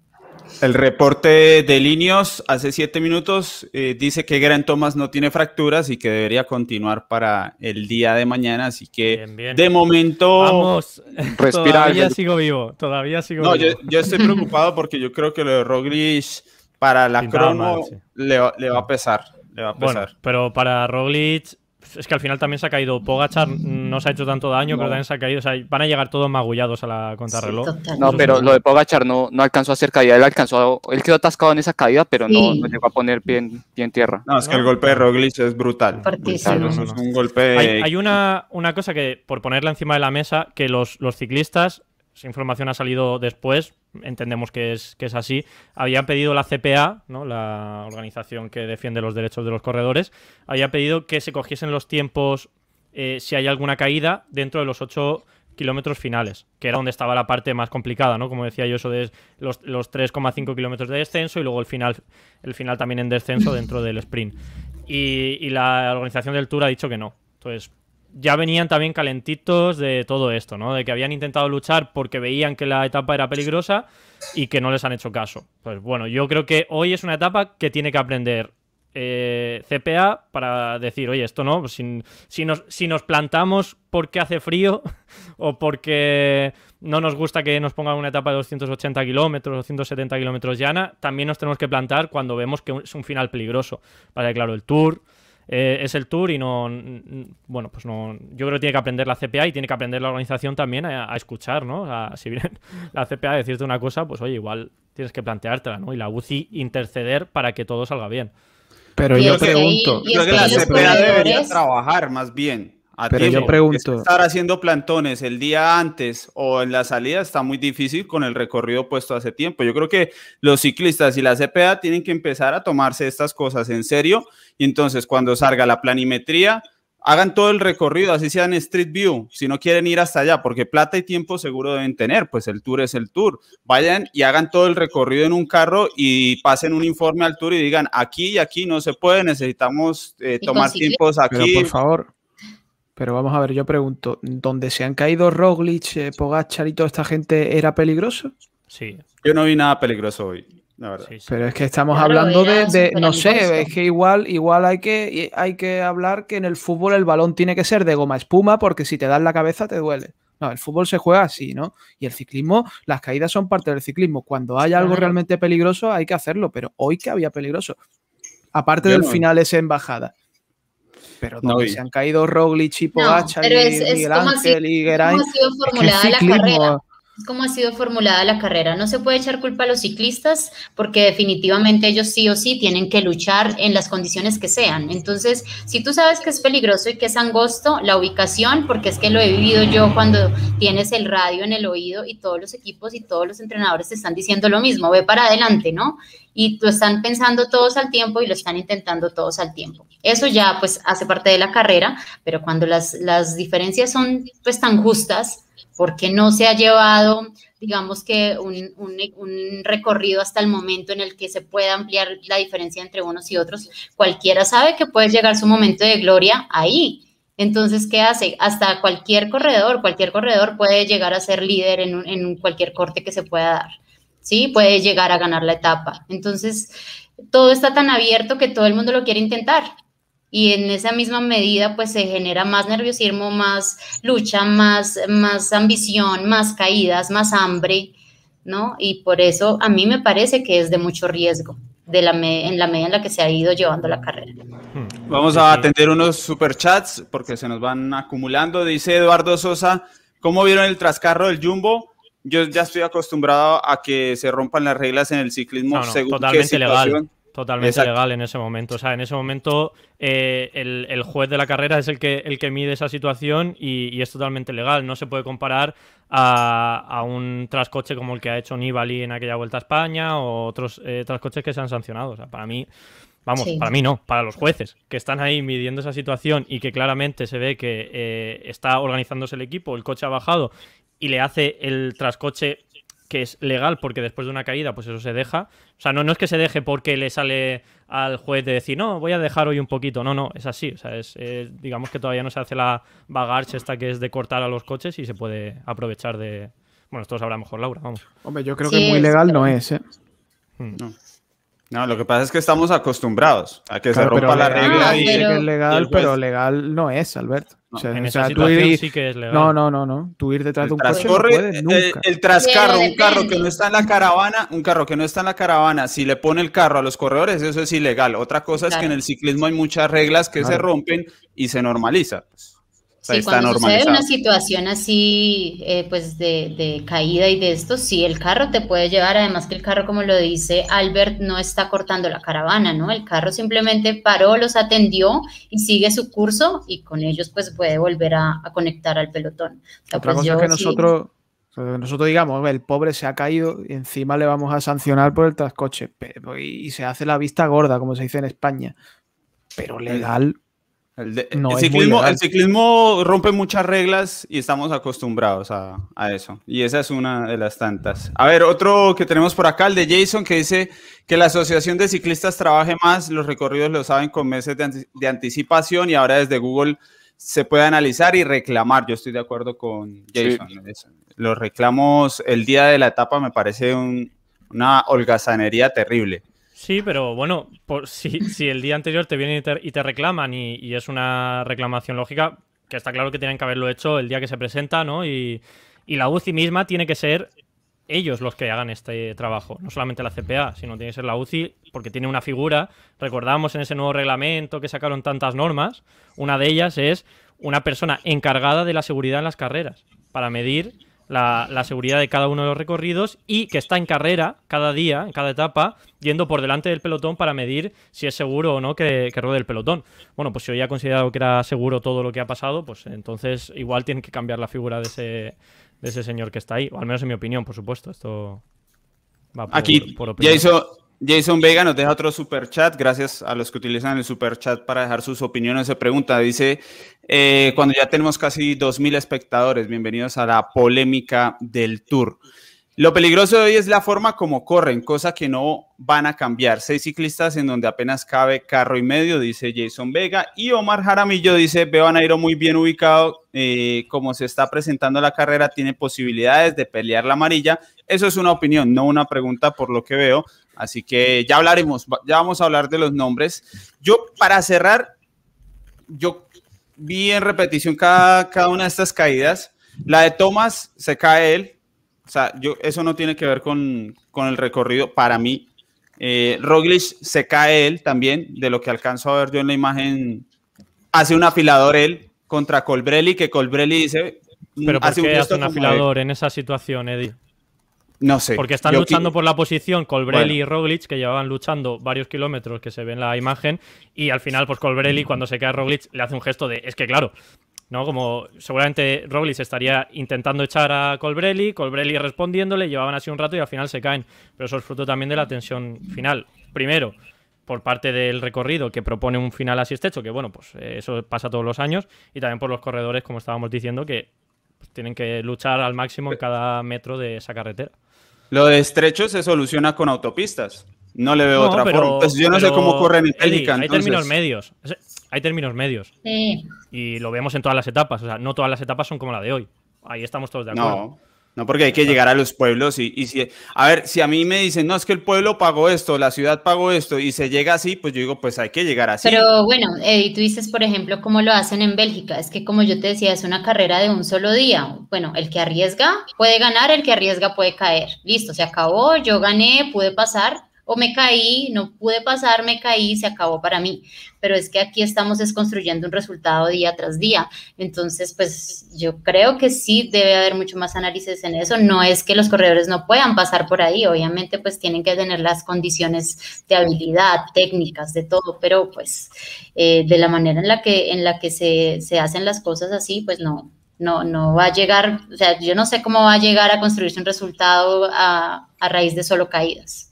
El reporte de Linios hace siete minutos eh, dice que Gran Thomas no tiene fracturas y que debería continuar para el día de mañana. Así que de momento. Vamos, (laughs) todavía sigo vivo. Todavía sigo no, vivo. Yo, yo, estoy (laughs) preocupado porque yo creo que lo de Roglic para la crono le, va a pesar. Le va a pesar. Bueno, pero para Roglic, es que al final también se ha caído Pogachar, no se ha hecho tanto daño, pero también se ha caído. O sea, van a llegar todos magullados a la contrarreloj. no, pero lo de Pogachar no, no alcanzó a hacer caída, él alcanzó, él quedó atascado en esa caída, pero no, no, llegó a poner pie en, pie en tierra. No, es que el golpe de Roglic es brutal. brutal. Es un golpe. Hay, hay, una, una cosa que, por ponerla encima de la mesa, que los, los ciclistas esa información ha salido después, entendemos que es, que es así. Había pedido la CPA, ¿no? la organización que defiende los derechos de los corredores, había pedido que se cogiesen los tiempos eh, si hay alguna caída dentro de los 8 kilómetros finales, que era donde estaba la parte más complicada, ¿no? Como decía yo, eso de los, los 3,5 kilómetros de descenso y luego el final, el final también en descenso dentro del sprint. Y, y la organización del Tour ha dicho que no. Entonces, ya venían también calentitos de todo esto, ¿no? De que habían intentado luchar porque veían que la etapa era peligrosa y que no les han hecho caso. Pues bueno, yo creo que hoy es una etapa que tiene que aprender eh, CPA para decir, oye, esto no, pues si, nos, si nos plantamos porque hace frío (laughs) o porque no nos gusta que nos pongan una etapa de 280 kilómetros, 270 kilómetros llana, también nos tenemos que plantar cuando vemos que es un final peligroso. Vale, claro, el Tour eh, es el tour y no, bueno, pues no, yo creo que tiene que aprender la CPA y tiene que aprender la organización también a, escuchar, ¿no? (laughs) si viene la CPA a decirte una cosa, pues oye, igual tienes que planteártela, ¿no? Y la UCI interceder para que todo salga bien. Pero yo pregunto, creo que la CPA debería trabajar más bien pero yo pregunto. Estar haciendo plantones el día antes o en la salida está muy difícil con el recorrido puesto hace tiempo. Yo creo que los ciclistas y la CPA tienen que empezar a tomarse estas cosas en serio y entonces cuando salga la planimetría, hagan todo el recorrido, así sea en Street View, si no quieren ir hasta allá, porque plata y tiempo seguro deben tener, pues el tour es el tour. Vayan y hagan todo el recorrido en un carro y pasen un informe al tour y digan, aquí y aquí no se puede, necesitamos eh, tomar tiempos aquí. Pero por favor, pero vamos a ver, yo pregunto, ¿dónde se han caído Roglic, eh, Pogachar y toda esta gente era peligroso? Sí. Yo no vi nada peligroso hoy. La verdad. Pero es que estamos hablando de, no sé, es que igual, igual hay que, hay que hablar que en el fútbol el balón tiene que ser de goma espuma porque si te das la cabeza te duele. No, el fútbol se juega así, ¿no? Y el ciclismo, las caídas son parte del ciclismo. Cuando hay algo realmente peligroso hay que hacerlo, pero hoy que había peligroso. Aparte del final esa embajada pero donde se han caído Roglic y Pogacar y Miguel Ángel y Geray. Cómo ha sido formulada la carrera. No se puede echar culpa a los ciclistas porque definitivamente ellos sí o sí tienen que luchar en las condiciones que sean. Entonces, si tú sabes que es peligroso y que es angosto, la ubicación, porque es que lo he vivido yo cuando tienes el radio en el oído y todos los equipos y todos los entrenadores te están diciendo lo mismo, ve para adelante, ¿no? Y lo están pensando todos al tiempo y lo están intentando todos al tiempo. Eso ya pues hace parte de la carrera, pero cuando las, las diferencias son pues tan justas, porque no se ha llevado, digamos que un, un, recorrido hasta el momento en el que se pueda ampliar la diferencia entre unos y otros. Cualquiera sabe que puede llegar su momento de gloria ahí. Entonces, ¿qué hace? Hasta cualquier corredor, cualquier corredor puede llegar a ser líder en, en cualquier corte que se pueda dar. ¿Sí? Puede llegar a ganar la etapa. Entonces, todo está tan abierto que todo el mundo lo quiere intentar y en esa misma medida pues se genera más nerviosismo, más lucha, más, más ambición, más caídas, más hambre, ¿no? Y por eso a mí me parece que es de mucho riesgo de la en la medida en la que se ha ido llevando la carrera. Hmm. Vamos a atender unos superchats porque se nos van acumulando. Dice Eduardo Sosa, ¿cómo vieron el trascarro del Jumbo? Yo ya estoy acostumbrado a que se rompan las reglas en el ciclismo según totalmente legal Totalmente legal en ese momento. O sea, en ese momento eh, el, juez de la carrera es el que, el que mide esa situación y, es totalmente legal. No se puede comparar a, un trascoche como el que ha hecho Nibali en aquella vuelta a España o otros eh, trascoches que se han sancionado. O sea, para mí, vamos, para mí no, para los jueces que están ahí midiendo esa situación y que claramente se ve que eh, está organizándose el equipo, el coche ha bajado y le hace el trascoche que es legal porque después de una caída, pues eso se deja. O sea, no, no es que se deje porque le sale al juez de decir, no, voy a dejar hoy un poquito. No, no, es así. O sea, es, digamos que todavía no se hace la bagarche esta que es de cortar a los coches y se puede aprovechar de. Bueno, esto lo sabrá mejor Laura, vamos. Hombre, yo creo que muy legal no es, ¿eh? Hmm. No, lo que pasa es que estamos acostumbrados a que se rompa la regla y que es legal, pero legal no es, Alberto. o sea, en esa situación sí que es legal. No, no, no, no. Tú ir detrás de un coche no puedes nunca. El, trascarro, un carro que no está en la caravana, un carro que no está en la caravana, si le pone el carro a los corredores, eso es ilegal. Otra cosa es que en el ciclismo hay muchas reglas que se rompen y se normaliza. Sí, cuando sucede una situación así, eh, pues de, caída y de esto, sí, el carro te puede llevar, además que el carro, como lo dice Albert, no está cortando la caravana, ¿no? El carro simplemente paró, los atendió y sigue su curso y con ellos pues puede volver a, conectar al pelotón. Otra pues, cosa es que nosotros, nosotros digamos, el pobre se ha caído y encima le vamos a sancionar por el trascoche y se hace la vista gorda, como se dice en España. Pero legal, el, ciclismo, rompe muchas reglas y estamos acostumbrados a, eso. Y esa es una de las tantas. A ver, otro que tenemos por acá, el de Jason, que dice que la Asociación de Ciclistas trabaje más, los recorridos lo saben con meses de, anticipación y ahora desde Google se puede analizar y reclamar. Yo estoy de acuerdo con Jason. Los reclamos el día de la etapa me parece una holgazanería terrible. Sí, pero bueno, por, si, si, el día anterior te vienen y te, reclaman y, es una reclamación lógica, que está claro que tienen que haberlo hecho el día que se presenta, ¿no? Y, la UCI misma tiene que ser ellos los que hagan este trabajo, no solamente la CPA, sino tiene que ser la UCI porque tiene una figura, recordamos en ese nuevo reglamento que sacaron tantas normas, una de ellas es una persona encargada de la seguridad en las carreras, para medir la, seguridad de cada uno de los recorridos y que está en carrera cada día, en cada etapa, yendo por delante del pelotón para medir si es seguro o no que, que ruede el pelotón. Bueno, pues si hoy ha considerado que era seguro todo lo que ha pasado, pues entonces igual tiene que cambiar la figura de ese, de ese señor que está ahí, o al menos en mi opinión, por supuesto. Esto va por, Aquí ya hizo Jason Vega nos deja otro super chat. Gracias a los que utilizan el super chat para dejar sus opiniones. Se pregunta, dice, eh, cuando ya tenemos casi 2.000 espectadores, bienvenidos a la polémica del tour. Lo peligroso de hoy es la forma como corren, cosa que no van a cambiar. Seis ciclistas en donde apenas cabe carro y medio, dice Jason Vega. Y Omar Jaramillo dice, veo a Nairo muy bien ubicado, eh, como se está presentando la carrera, tiene posibilidades de pelear la amarilla. Eso es una opinión, no una pregunta por lo que veo. Así que ya hablaremos, ya vamos a hablar de los nombres. Yo, para cerrar, yo vi en repetición cada, cada una de estas caídas. La de Thomas se cae él. O sea, yo, eso no tiene que ver con, con el recorrido para mí. Eh, Roglic se cae él también, de lo que alcanzo a ver yo en la imagen. Hace un afilador él contra Colbrelli, que Colbrelli dice. ¿Pero por hace qué un hace un afilador en esa situación, Eddie? No sé. Porque están luchando por la posición Colbrelli y Roglic, que llevaban luchando varios kilómetros, que se ve en la imagen, y al final, pues Colbrelli, cuando se cae Roglic, le hace un gesto de, es que claro, ¿no? Como seguramente Roglic estaría intentando echar a Colbrelli, Colbrelli respondiéndole, llevaban así un rato y al final se caen. Pero eso es fruto también de la tensión final. Primero, por parte del recorrido que propone un final así estrecho, que bueno, pues eh, eso pasa todos los años, y también por los corredores, como estábamos diciendo, que pues, tienen que luchar al máximo en cada metro de esa carretera. Lo de estrecho se soluciona con autopistas. No le veo otra forma. Pues yo no sé cómo corre en técnica. Hay términos medios. Hay términos medios. Y lo vemos en todas las etapas. O sea, no todas las etapas son como la de hoy. Ahí estamos todos de acuerdo. No. No, porque hay que llegar a los pueblos y, si, a ver, si a mí me dicen, no, es que el pueblo pagó esto, la ciudad pagó esto y se llega así, pues yo digo, pues hay que llegar así. Pero bueno, Eddie, tú dices, por ejemplo, cómo lo hacen en Bélgica. Es que como yo te decía, es una carrera de un solo día. Bueno, el que arriesga puede ganar, el que arriesga puede caer. Listo, se acabó, yo gané, pude pasar, o me caí, no pude pasar, me caí, se acabó para mí. Pero es que aquí estamos desconstruyendo un resultado día tras día. Entonces, pues yo creo que sí debe haber mucho más análisis en eso. No es que los corredores no puedan pasar por ahí, obviamente pues tienen que tener las condiciones de habilidad, técnicas, de todo, pero pues eh, de la manera en la que, en la que se, se hacen las cosas así, pues no, no, no va a llegar, o sea, yo no sé cómo va a llegar a construirse un resultado a, a raíz de solo caídas.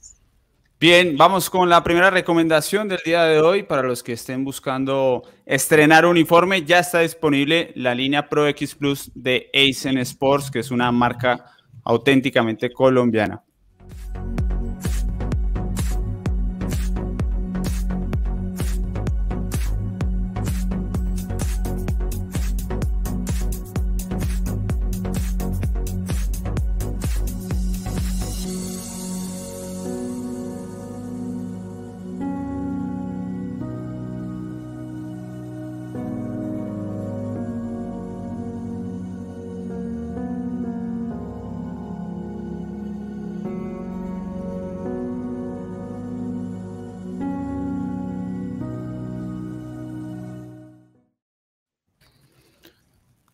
Bien, vamos con la primera recomendación del día de hoy para los que estén buscando estrenar uniforme. Ya está disponible la línea Pro X Plus de Aizen Sports, que es una marca auténticamente colombiana.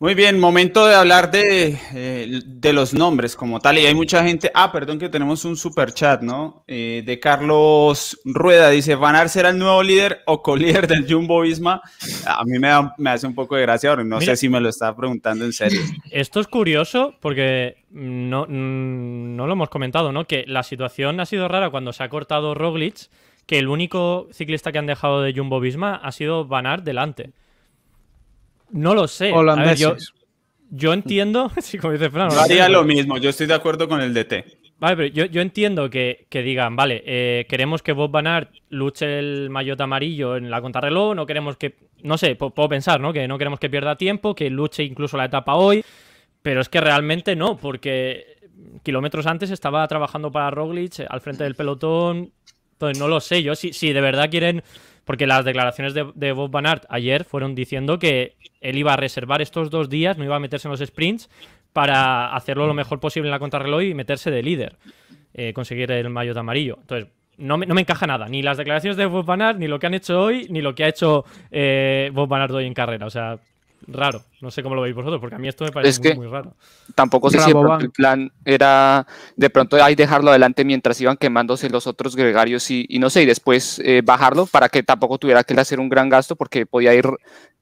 Muy bien, momento de hablar de, eh, de, los nombres como tal. Y hay mucha gente. Ah, perdón, que tenemos un super chat, ¿no? Eh, de Carlos Rueda. Dice: ¿Van a ser el nuevo líder o co-líder del Jumbo Visma? A mí me, me hace un poco de gracia, no sé si me lo estaba preguntando en serio. Esto es curioso porque no, no lo hemos comentado, ¿no? Que la situación ha sido rara cuando se ha cortado Roglic, que el único ciclista que han dejado de Jumbo Visma ha sido Van Aert delante. No lo sé. yo, entiendo. (laughs) sí, como dice Fran, haría lo mismo, yo estoy de acuerdo con el DT. Vale, pero yo, entiendo que, digan, vale, eh, queremos que Bob Van Aert luche el maillot amarillo en la contrarreloj, no queremos que, no sé, puedo pensar, ¿no? Que no queremos que pierda tiempo, que luche incluso la etapa hoy, pero es que realmente no, porque kilómetros antes estaba trabajando para Roglic al frente del pelotón, entonces no lo sé, yo si, si de verdad quieren porque las declaraciones de, Bob Van Aert ayer fueron diciendo que él iba a reservar estos dos días, no iba a meterse en los sprints para hacerlo lo mejor posible en la contrarreloj y meterse de líder, eh, conseguir el maillot amarillo. Entonces, no me, encaja nada, ni las declaraciones de Bob Van Aert, ni lo que han hecho hoy, ni lo que ha hecho eh, Bob Van Aert hoy en carrera. O sea, raro. No sé cómo lo veis vosotros, porque a mí esto me parece muy, raro. Tampoco sé si el plan era de pronto ahí dejarlo adelante mientras iban quemándose los otros gregarios y, no sé, y después eh, bajarlo para que tampoco tuviera que hacer un gran gasto porque podía ir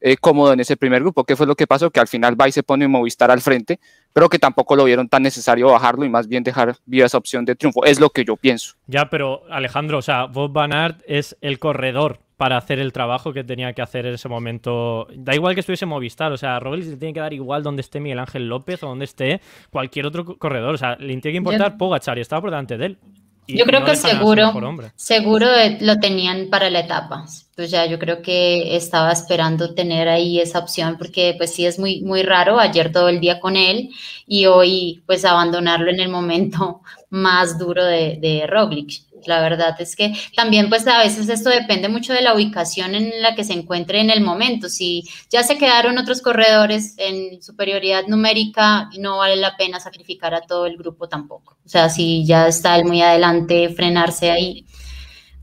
eh, cómodo en ese primer grupo. ¿Qué fue lo que pasó? Que al final va y se pone Movistar al frente, pero que tampoco lo vieron tan necesario bajarlo y más bien dejar viva esa opción de triunfo. Es lo que yo pienso. Ya, pero Alejandro, o sea, Bob Van Aert es el corredor para hacer el trabajo que tenía que hacer en ese momento. Da igual que estuviese Movistar, o sea, a le tiene que dar igual donde esté Miguel Ángel López o donde esté cualquier otro corredor. O sea, le tiene que importar Pogachar y estaba por delante de él. yo creo que seguro, seguro lo tenían para la etapa. Pues ya yo creo que estaba esperando tener ahí esa opción porque pues sí es muy, muy raro ayer todo el día con él y hoy pues abandonarlo en el momento (laughs) más duro de, de Roglic. La verdad es que también pues a veces esto depende mucho de la ubicación en la que se encuentre en el momento. Si ya se quedaron otros corredores en superioridad numérica, no vale la pena sacrificar a todo el grupo tampoco. O sea, si ya está el muy adelante, frenarse ahí,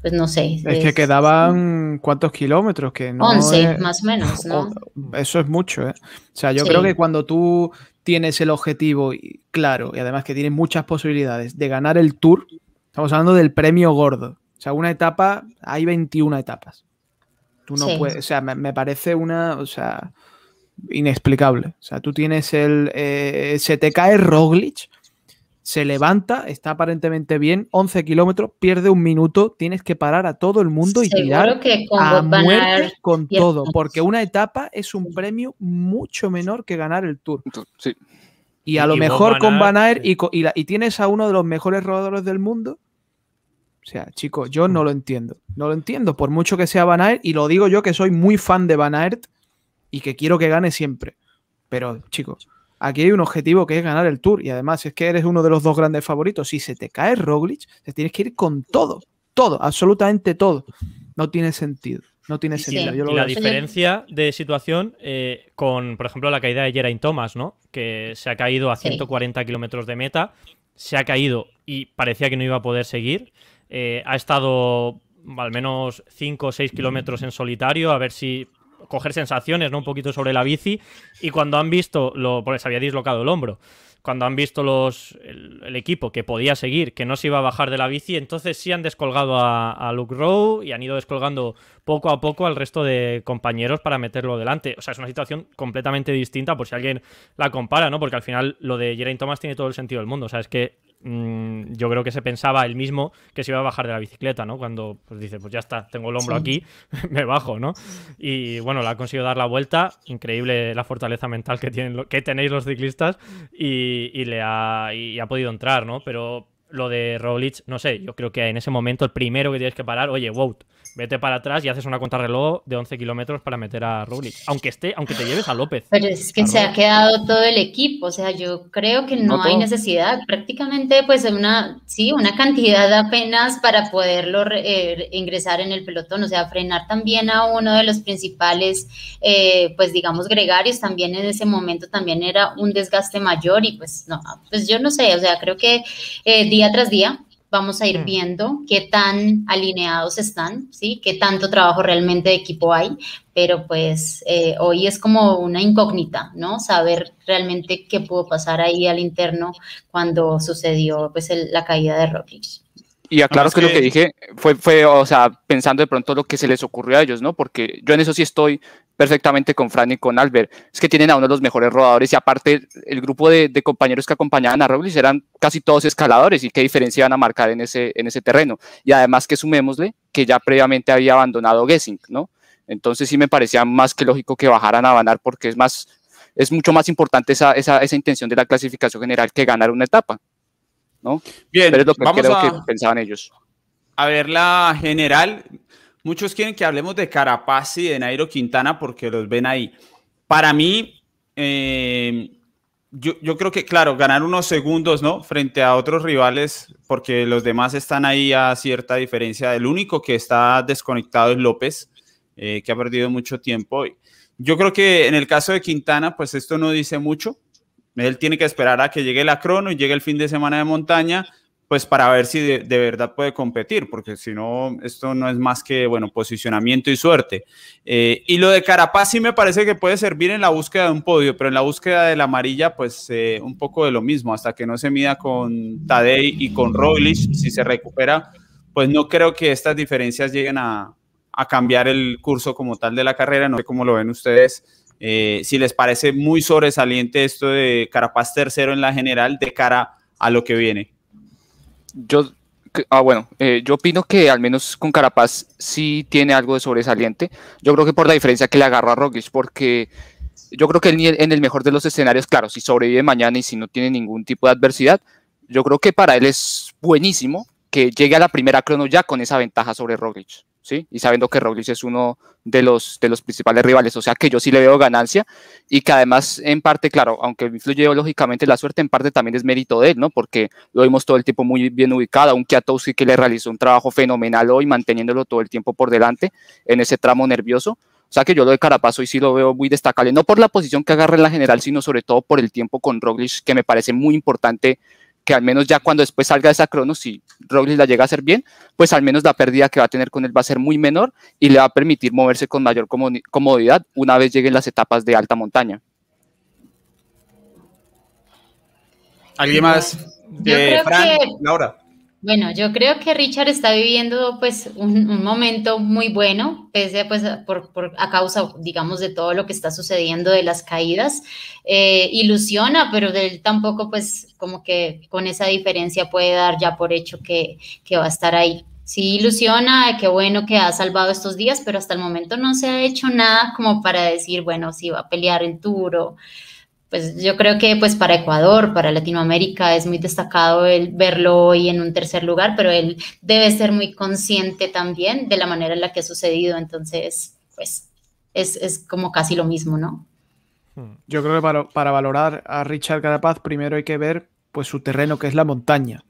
pues no sé. Es, que quedaban cuántos kilómetros que no 11 más o menos, ¿no? Eso es mucho, ¿eh? O sea, yo creo que cuando tú tienes el objetivo claro y además que tienes muchas posibilidades de ganar el Tour, Estamos hablando del premio gordo. O sea, una etapa, hay 21 etapas. Tú no puedes, o sea, me, parece una, o sea, inexplicable. O sea, tú tienes el, eh, se te cae Roglic, se levanta, está aparentemente bien, 11 kilómetros, pierde un minuto, tienes que parar a todo el mundo y tirar a muerte con todo, porque una etapa es un premio mucho menor que ganar el Tour. Sí. Y a lo mejor con Van Aert y, y, tienes a uno de los mejores rodadores del mundo o sea, chicos, yo no lo entiendo. No lo entiendo, por mucho que sea Van Aert, y lo digo yo que soy muy fan de Van Aert y que quiero que gane siempre. Pero, chicos, aquí hay un objetivo que es ganar el Tour, y además es que eres uno de los dos grandes favoritos. Si se te cae Roglic, te tienes que ir con todo, todo, absolutamente todo. No tiene sentido. No tiene sentido. y la diferencia de situación eh, con, por ejemplo, la caída de Geraint Thomas, ¿no? Que se ha caído a 140 kilómetros de meta, se ha caído y parecía que no iba a poder seguir. Eh, ha estado al menos 5 o 6 kilómetros en solitario, a ver si coger sensaciones, ¿no? Un poquito sobre la bici. Y cuando han visto, lo, porque se había dislocado el hombro, cuando han visto los, el, equipo que podía seguir, que no se iba a bajar de la bici, entonces sí han descolgado a, a, Luke Rowe y han ido descolgando poco a poco al resto de compañeros para meterlo delante. O sea, es una situación completamente distinta por si alguien la compara, ¿no? Porque al final lo de Geraint Thomas tiene todo el sentido del mundo. O sea, es que Mm, yo creo que se pensaba él mismo que se iba a bajar de la bicicleta, ¿no? Cuando pues dice, pues ya está, tengo el hombro aquí, (laughs) me bajo, ¿no? Y bueno, la ha conseguido dar la vuelta, increíble la fortaleza mental que, tienen, que tenéis los ciclistas y, le ha, y ha podido entrar, ¿no? Pero lo de Roglic, no sé, yo creo que en ese momento el primero que tienes que parar, oye, Wout, vete para atrás y haces una contrarreloj de 11 kilómetros para meter a Roglic, aunque esté, aunque te lleves a López. Pero es que se ha quedado todo el equipo, o sea, yo creo que no, hay necesidad, prácticamente pues una, sí, una cantidad apenas para poderlo eh, ingresar en el pelotón, o sea, frenar también a uno de los principales, eh, pues digamos, gregarios, también en ese momento también era un desgaste mayor y pues no, pues yo no sé, o sea, creo que eh, día tras día vamos a ir Mm. viendo qué tan alineados están, ¿sí? Qué tanto trabajo realmente de equipo hay, pero pues eh, hoy es como una incógnita, ¿no? Saber realmente qué pudo pasar ahí al interno cuando sucedió pues el- la caída de Roglic. Y aclaro Además que lo que- que dije fue, fue, o sea, pensando de pronto lo que se les ocurrió a ellos, ¿no? Porque yo en eso sí estoy perfectamente con Fran y con Albert. Es que tienen a uno de los mejores rodadores y aparte el grupo de, de compañeros que acompañaban a Roglic eran casi todos escaladores y qué diferencia iban a marcar en ese, en ese terreno. Y además que sumémosle que ya previamente había abandonado Gessing, ¿no? Entonces sí me parecía más que lógico que bajaran a Van Aert porque es más, es mucho más importante esa, esa, esa intención de la clasificación general que ganar una etapa, ¿no? Bien, Pero es lo que vamos creo a, que pensaban ellos. a ver la general. Muchos quieren que hablemos de Carapaz y de Nairo Quintana porque los ven ahí. Para mí, eh, yo, creo que, claro, ganar unos segundos, ¿no? Frente a otros rivales, porque los demás están ahí a cierta diferencia. El único que está desconectado es López, eh, que ha perdido mucho tiempo. Yo creo que en el caso de Quintana, pues esto no dice mucho. Él tiene que esperar a que llegue la crono y llegue el fin de semana de montaña, pues para ver si de, verdad puede competir, porque si no, esto no es más que, bueno, posicionamiento y suerte. Eh, y lo de Carapaz sí me parece que puede servir en la búsqueda de un podio, pero en la búsqueda de la amarilla, pues eh, un poco de lo mismo, hasta que no se mida con Tadej y con Roglic, si se recupera, pues no creo que estas diferencias lleguen a, a cambiar el curso como tal de la carrera, no sé cómo lo ven ustedes. Eh, si les parece muy sobresaliente esto de Carapaz tercero en la general de cara a lo que viene. Yo, ah, bueno, eh, yo opino que al menos con Carapaz sí tiene algo de sobresaliente. Yo creo que por la diferencia que le agarró a Roglic, porque yo creo que él en el mejor de los escenarios, claro, si sobrevive mañana y si no tiene ningún tipo de adversidad, yo creo que para él es buenísimo que llegue a la primera crono ya con esa ventaja sobre Roglic, ¿sí? Y sabiendo que Roglic es uno de los, de los principales rivales, o sea que yo sí le veo ganancia y que además en parte, claro, aunque influye lógicamente la suerte, en parte también es mérito de él, ¿no? Porque lo vimos todo el tiempo muy bien ubicado, un Kiatowski que le realizó un trabajo fenomenal hoy, manteniéndolo todo el tiempo por delante en ese tramo nervioso. O sea que yo lo de Carapaz hoy sí lo veo muy destacable, no por la posición que agarra en la general, sino sobre todo por el tiempo con Roglic, que me parece muy importante que al menos ya cuando después salga esa crono, si Roglic la llega a hacer bien, pues al menos la pérdida que va a tener con él va a ser muy menor y le va a permitir moverse con mayor comodi- comodidad una vez lleguen las etapas de alta montaña. ¿Alguien más? Yo creo que- Laura. Bueno, yo creo que Richard está viviendo pues un, momento muy bueno, pese pues a causa, digamos, de todo lo que está sucediendo de las caídas. Eh, ilusiona, pero él tampoco pues como que con esa diferencia puede dar ya por hecho que, que va a estar ahí. Sí ilusiona, qué bueno que ha salvado estos días, pero hasta el momento no se ha hecho nada como para decir, bueno, si va a pelear en Tour o pues yo creo que pues para Ecuador, para Latinoamérica es muy destacado el verlo hoy en un tercer lugar, pero él debe ser muy consciente también de la manera en la que ha sucedido, entonces pues es, es como casi lo mismo, ¿no? Yo creo que para, para valorar a Richard Carapaz primero hay que ver pues su terreno que es la montaña.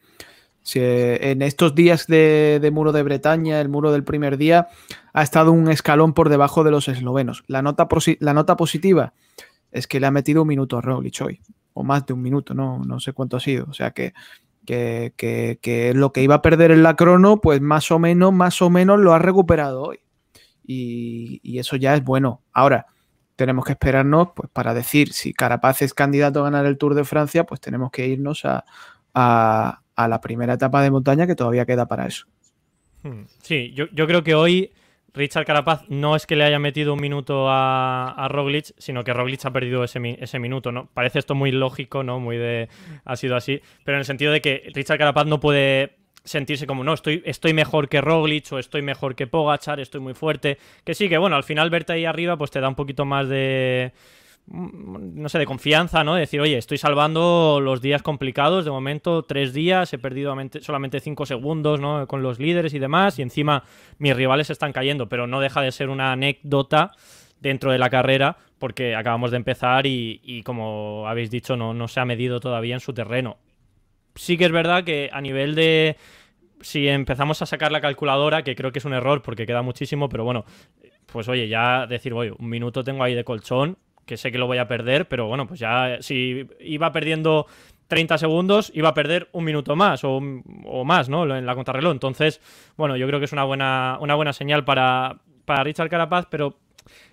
Si, eh, en estos días de, de muro de Bretaña, el muro del primer día, ha estado un escalón por debajo de los eslovenos. La nota, la nota positiva es que le ha metido un minuto a Roglic hoy, o más de un minuto, no, no sé cuánto ha sido. O sea que, que, que- lo que iba a perder en la crono, pues más o menos, más o menos lo ha recuperado hoy. Y, y eso ya es bueno. Ahora, tenemos que esperarnos pues, para decir si Carapaz es candidato a ganar el Tour de Francia, pues tenemos que irnos a, a- a la primera etapa de montaña que todavía queda para eso. Hmm. Sí, yo, yo creo que hoy Richard Carapaz no es que le haya metido un minuto a, a Roglic, sino que Roglic ha perdido ese, mi- ese minuto, ¿no? Parece esto muy lógico, ¿no? Muy de... ha sido así, pero en el sentido de que Richard Carapaz no puede sentirse como, no, estoy, estoy mejor que Roglic o estoy mejor que Pogachar, estoy muy fuerte. Que sí, que bueno, al final verte ahí arriba pues te da un poquito más de no sé, de confianza, ¿no? De decir, oye, estoy salvando los días complicados, de momento tres días, he perdido amente- solamente cinco segundos, ¿no? Con los líderes y demás, y encima mis rivales están cayendo, pero no deja de ser una anécdota dentro de la carrera, porque acabamos de empezar y, y como habéis dicho, no, no se ha medido todavía en su terreno. Sí que es verdad que a nivel de... Si empezamos a sacar la calculadora, que creo que es un error porque queda muchísimo, pero bueno, pues oye, ya decir, oye, un minuto tengo ahí de colchón, que sé que lo voy a perder, pero bueno, pues ya si iba perdiendo 30 segundos iba a perder un minuto más o, más, ¿no? En la contrarreloj. Entonces, bueno, yo creo que es una buena, una buena señal para, para Richard Carapaz, pero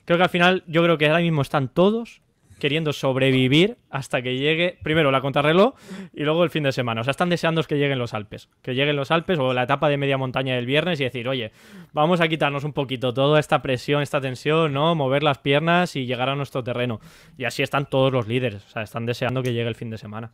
creo que al final, yo creo que ahora mismo están todos queriendo sobrevivir hasta que llegue primero la contrarreloj y luego el fin de semana. O sea, están deseando que lleguen los Alpes. Que lleguen los Alpes o la etapa de media montaña del viernes y decir, oye, vamos a quitarnos un poquito toda esta presión, esta tensión, ¿no? Mover las piernas y llegar a nuestro terreno. Y así están todos los líderes. O sea, están deseando que llegue el fin de semana.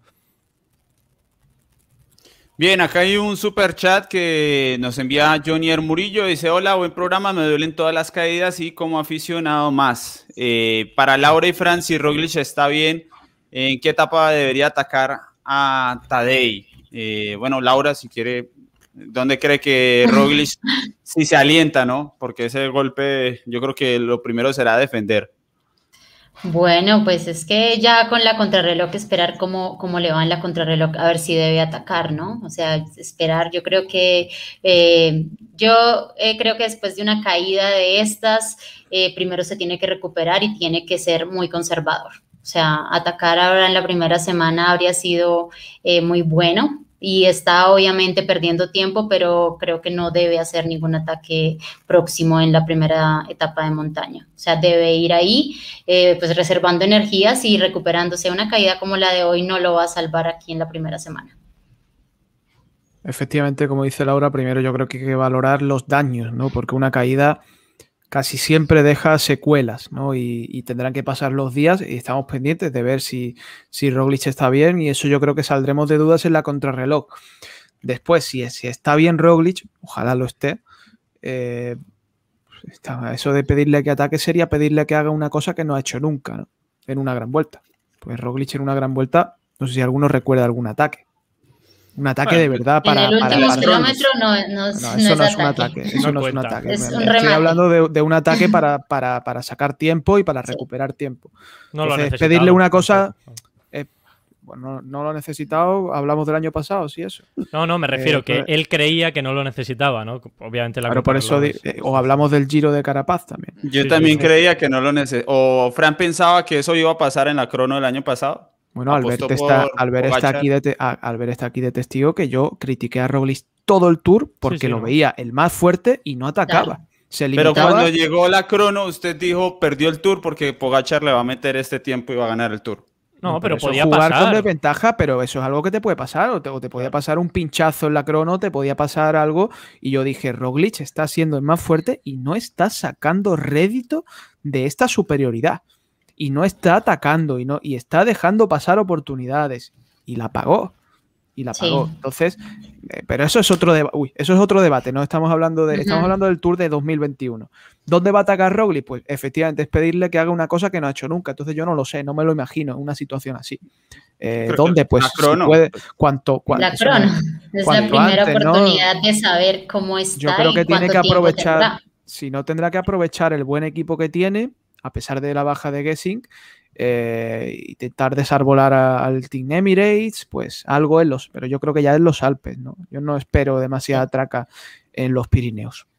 Bien, acá hay un super chat que nos envía Johnny Murillo. Dice: Hola, buen programa. Me duelen todas las caídas y como aficionado más. Eh, para Laura y Francis, Roglic está bien. ¿En qué etapa debería atacar a Tadei? Eh, bueno, Laura, si quiere, ¿dónde cree que (laughs) Roglic si se alienta, no? Porque ese golpe, yo creo que lo primero será defender. Bueno, pues es que ya con la contrarreloj esperar cómo, cómo le va en la contrarreloj, a ver si debe atacar, ¿no? O sea, esperar, yo creo que eh, yo eh, creo que después de una caída de estas, eh, primero se tiene que recuperar y tiene que ser muy conservador. O sea, atacar ahora en la primera semana habría sido muy bueno, y está obviamente perdiendo tiempo, pero creo que no debe hacer ningún ataque próximo en la primera etapa de montaña. O sea, debe ir ahí, eh, pues reservando energías y recuperándose. Una caída como la de hoy no lo va a salvar aquí en la primera semana. Efectivamente, como dice Laura, primero yo creo que hay que valorar los daños, ¿no? Porque una caída casi siempre deja secuelas, ¿no? Y, tendrán que pasar los días y estamos pendientes de ver si, si Roglic está bien y eso yo creo que saldremos de dudas en la contrarreloj. Después, si, si está bien Roglic, ojalá lo esté, eh, eso de pedirle que ataque sería pedirle que haga una cosa que no ha hecho nunca, En una gran vuelta. Pues Roglic en una gran vuelta, no sé si alguno recuerda algún ataque. Un ataque de verdad para. En el último kilómetro no, no, eso no es un ataque. Eso no, es un ataque. Estoy hablando de, un ataque (laughs) para, para, para, sacar tiempo y para recuperar tiempo. No Entonces, pedirle una cosa. Eh, bueno, no lo ha necesitado, hablamos del año pasado, sí, eso. No, no, me eh, refiero que él creía que no lo necesitaba, ¿no? Obviamente la Pero por eso, eh, o hablamos del Giro de Carapaz también. Yo también creía que no lo necesitaba. O Fran pensaba que eso iba a pasar en la crono del año pasado. Bueno, Albert está, está, aquí de está aquí de testigo que yo critiqué a Roglic todo el tour porque lo veía el más fuerte y no atacaba. Pero cuando llegó la crono, usted dijo perdió el tour porque Pogachar le va a meter este tiempo y va a ganar el tour. No, pero, podía jugar pasar. con desventaja, pero eso es algo que te puede pasar. O te, o te, podía pasar un pinchazo en la crono, te podía pasar algo. Y yo dije, Roglic está siendo el más fuerte y no está sacando rédito de esta superioridad y no está atacando y, no, y está dejando pasar oportunidades. Y la pagó. Y la pagó. Entonces, eh, pero eso es otro debate. eso es otro debate. No estamos hablando de. Estamos hablando del Tour de 2021. ¿Dónde va a atacar Roglic? Pues efectivamente es pedirle que haga una cosa que no ha hecho nunca. Entonces yo no lo sé, no me lo imagino en una situación así. Eh, ¿Dónde? Pues puede. Cuanto, la crono. (laughs) Es la primera oportunidad de saber cómo está. Yo creo que tiene que aprovechar. Si no, tendrá que aprovechar el buen equipo que tiene a pesar de la baja de Gessing, eh, intentar desarbolar al Team Emirates, pues algo en los, pero yo creo que ya en los Alpes, ¿no? Yo no espero demasiada traca en los Pirineos.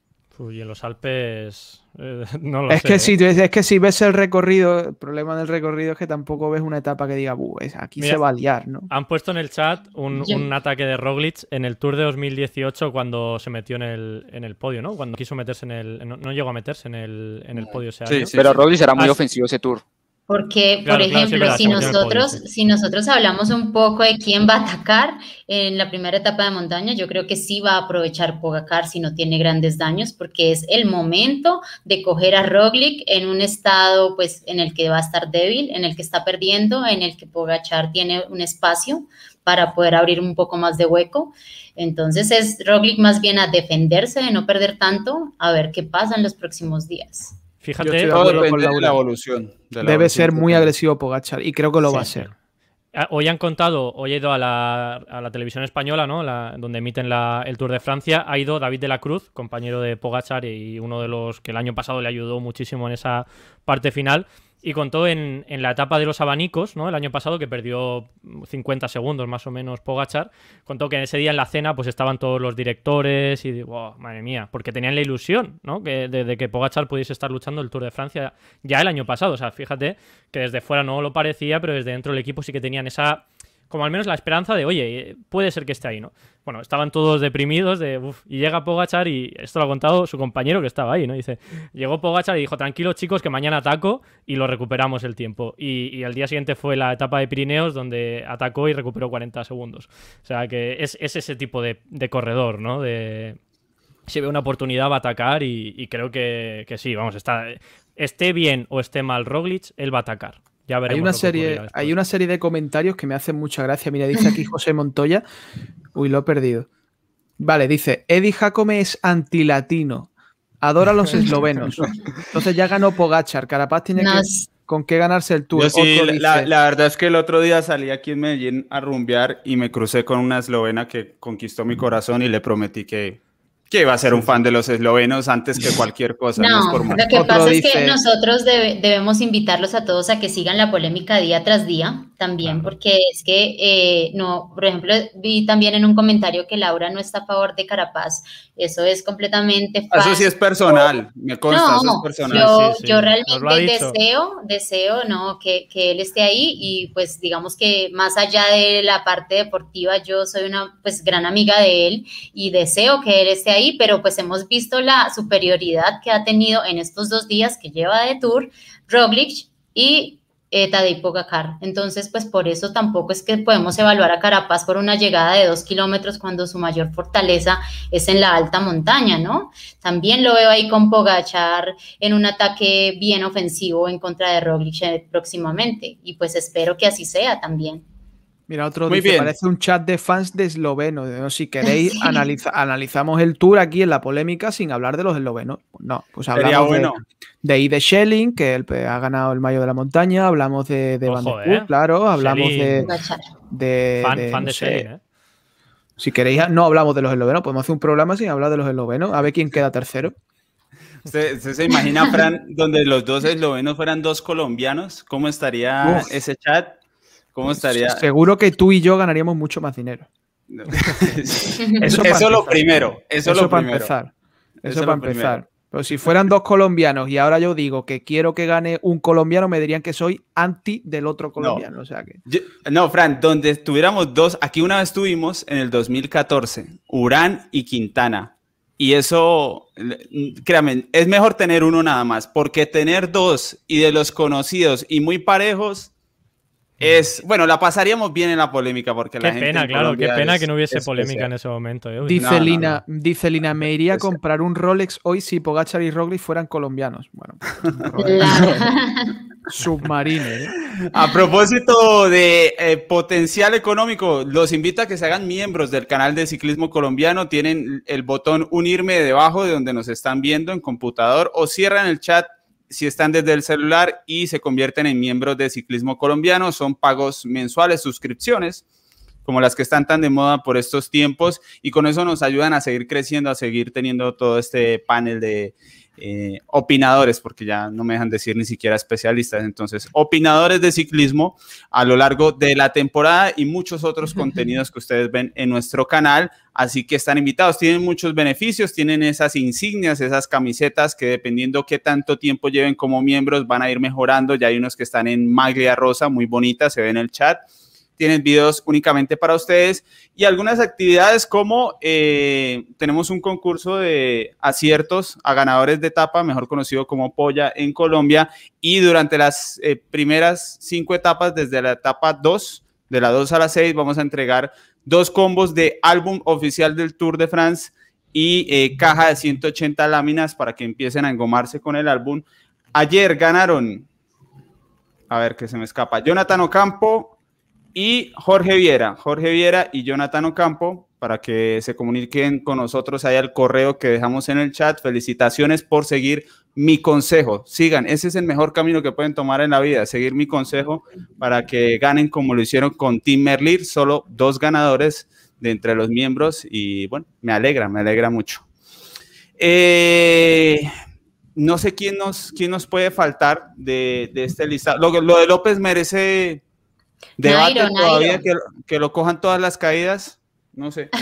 Uy, en los Alpes eh, (laughs) no lo es sé, Que si, ¿eh? es que si ves el recorrido, el problema del recorrido es que tampoco ves una etapa que diga, aquí se va a liar, ¿no? Han puesto en el chat un, ataque de Roglic en el Tour de 2018 cuando se metió en el, en el podio, ¿no? Cuando quiso meterse en el... No, llegó a meterse en el, en el podio ese año. Sí, pero Roglic era muy ofensivo ese Tour. Porque, por ejemplo, si, nosotros, si nosotros hablamos un poco de quién va a atacar en la primera etapa de montaña, yo creo que sí va a aprovechar Pogacar si no tiene grandes daños, porque es el momento de coger a Roglic en un estado pues, en el que va a estar débil, en el que está perdiendo, en el que Pogachar tiene un espacio para poder abrir un poco más de hueco. Entonces es Roglic más bien a defenderse, de no perder tanto, a ver qué pasa en los próximos días. Fíjate, la, evolución. Debe ser muy agresivo Pogachar y creo que lo va a ser. Ah, hoy han contado, hoy he ido a la, televisión española, ¿no? donde emiten el Tour de Francia. Ha ido David de la Cruz, compañero de Pogachar y uno de los que el año pasado le ayudó muchísimo en esa parte final. Y contó en, la etapa de los abanicos, ¿no? El año pasado, que perdió 50 segundos más o menos Pogachar, contó que ese día en la cena pues estaban todos los directores y digo, madre mía, porque tenían la ilusión, ¿no? Que, de, que Pogachar pudiese estar luchando el Tour de Francia ya el año pasado. O sea, fíjate que desde fuera no lo parecía, pero desde dentro del equipo sí que tenían esa como al menos la esperanza de, oye, puede ser que esté ahí, ¿no? Bueno, estaban todos deprimidos de, uf, y llega Pogachar y esto lo ha contado su compañero que estaba ahí, ¿no? Dice, llegó Pogachar y dijo, tranquilos chicos que mañana ataco y lo recuperamos el tiempo. Y, y al día siguiente fue la etapa de Pirineos donde atacó y recuperó 40 segundos. O sea que es, es ese tipo de, corredor, ¿no? De, si ve una oportunidad va a atacar y, y creo que, que, sí, vamos, está, esté bien o esté mal Roglic, él va a atacar. Ya veremos hay una serie, hay una serie de comentarios que me hacen mucha gracia. Mira, dice aquí (laughs) José Montoya. Uy, lo he perdido. Vale, dice, Eddie Jacome es antilatino. Adora a los (laughs) eslovenos. Entonces ya ganó Pogachar. Carapaz tiene que, con qué ganarse el tour. Yo sí, dice... la, la, verdad es que el otro día salí aquí en Medellín a rumbear y me crucé con una eslovena que conquistó mi corazón y le prometí que que iba a ser un fan de los eslovenos antes que cualquier cosa. No, no lo que pasa es que nosotros debe, debemos invitarlos a todos a que sigan la polémica día tras día también, claro. porque es que, eh, no, por ejemplo, vi también en un comentario que Laura no está a favor de Carapaz. Eso es completamente falso. Eso sí es personal, me consta, no, eso es personal. Yo, sí, sí. yo realmente deseo, deseo, ¿no? Que, que, él esté ahí y pues digamos que más allá de la parte deportiva, yo soy una pues gran amiga de él y deseo que él esté ahí pero pues hemos visto la superioridad que ha tenido en estos dos días que lleva de tour Roglic y eh, Tadej Pogacar. Entonces, pues por eso tampoco es que podemos evaluar a Carapaz por una llegada de dos kilómetros cuando su mayor fortaleza es en la alta montaña, ¿no? También lo veo ahí con Pogachar en un ataque bien ofensivo en contra de Roglic próximamente y pues espero que así sea también. Mira, otro Muy dice, bien. parece un chat de fans de esloveno. ¿no? Si (laughs) queréis, sí. analiza, analizamos el tour aquí en la polémica sin hablar de los eslovenos. No, pues hablamos bueno. de, de Ide Schelling, que ha ganado el Mayo de la Montaña, hablamos de, de Van der Poel, eh. claro, hablamos de, de, Fan de, fan de Schelling, ¿eh? Si queréis, no hablamos de los eslovenos, podemos hacer un programa sin hablar de los eslovenos, a ver quién queda tercero. ¿Usted, usted se imagina, Fran, donde los dos eslovenos fueran dos colombianos? ¿Cómo estaría Uf. ese chat? ¿Cómo estaría? Seguro que tú y yo ganaríamos mucho más dinero. No. (laughs) eso, eso lo primero. Eso, eso lo para primero. empezar. Eso, eso para empezar. Primero. Pero si fueran dos colombianos y ahora yo digo que quiero que gane un colombiano, me dirían que soy anti del otro colombiano. No, o sea que... yo, no Fran, donde estuviéramos dos, aquí una vez estuvimos en el 2014, Urán y Quintana. Y eso, créanme, es mejor tener uno nada más, porque tener dos y de los conocidos y muy parejos, es, bueno, la pasaríamos bien en la polémica porque qué la gente pena, claro, qué pena es, que no hubiese polémica en ese momento. Eh. Dice, no, Lina, no, dice Lina, me iría a comprar un Rolex hoy si Pogachar y Roglic fueran colombianos. Bueno, (laughs) submariner. ¿eh? A propósito de eh, potencial económico, los invito a que se hagan miembros del canal de ciclismo colombiano. Tienen el botón unirme debajo de donde nos están viendo en computador o cierran el chat si están desde el celular y se convierten en miembros de Ciclismo Colombiano, son pagos mensuales, suscripciones, como las que están tan de moda por estos tiempos, y con eso nos ayudan a seguir creciendo, a seguir teniendo todo este panel de eh, opinadores, porque ya no me dejan decir ni siquiera especialistas, entonces, opinadores de ciclismo a lo largo de la temporada y muchos otros contenidos que ustedes ven en nuestro canal. Así que están invitados, tienen muchos beneficios, tienen esas insignias, esas camisetas que dependiendo qué tanto tiempo lleven como miembros van a ir mejorando. Ya hay unos que están en maglia rosa, muy bonitas, se ve en el chat. Tienen videos únicamente para ustedes y algunas actividades como eh, tenemos un concurso de aciertos a ganadores de etapa, mejor conocido como Polla en Colombia. Y durante las eh, primeras cinco etapas, desde la etapa 2, de la 2 a la 6, vamos a entregar dos combos de álbum oficial del Tour de France y eh, caja de 180 láminas para que empiecen a engomarse con el álbum. Ayer ganaron, a ver que se me escapa, Jonathan Ocampo y Jorge Viera. Jorge Viera y Jonathan Ocampo, para que se comuniquen con nosotros ahí al correo que dejamos en el chat. Felicitaciones por seguir mi consejo. Sigan, ese es el mejor camino que pueden tomar en la vida, seguir mi consejo para que ganen como lo hicieron con Tim Merlir, solo dos ganadores de entre los miembros y bueno, me alegra, me alegra mucho. Eh, no sé quién nos, quién nos puede faltar de, de este listado. Lo, lo, de López merece debate Nairo, todavía, Nairo. Que, que, lo cojan todas las caídas, no sé. (laughs)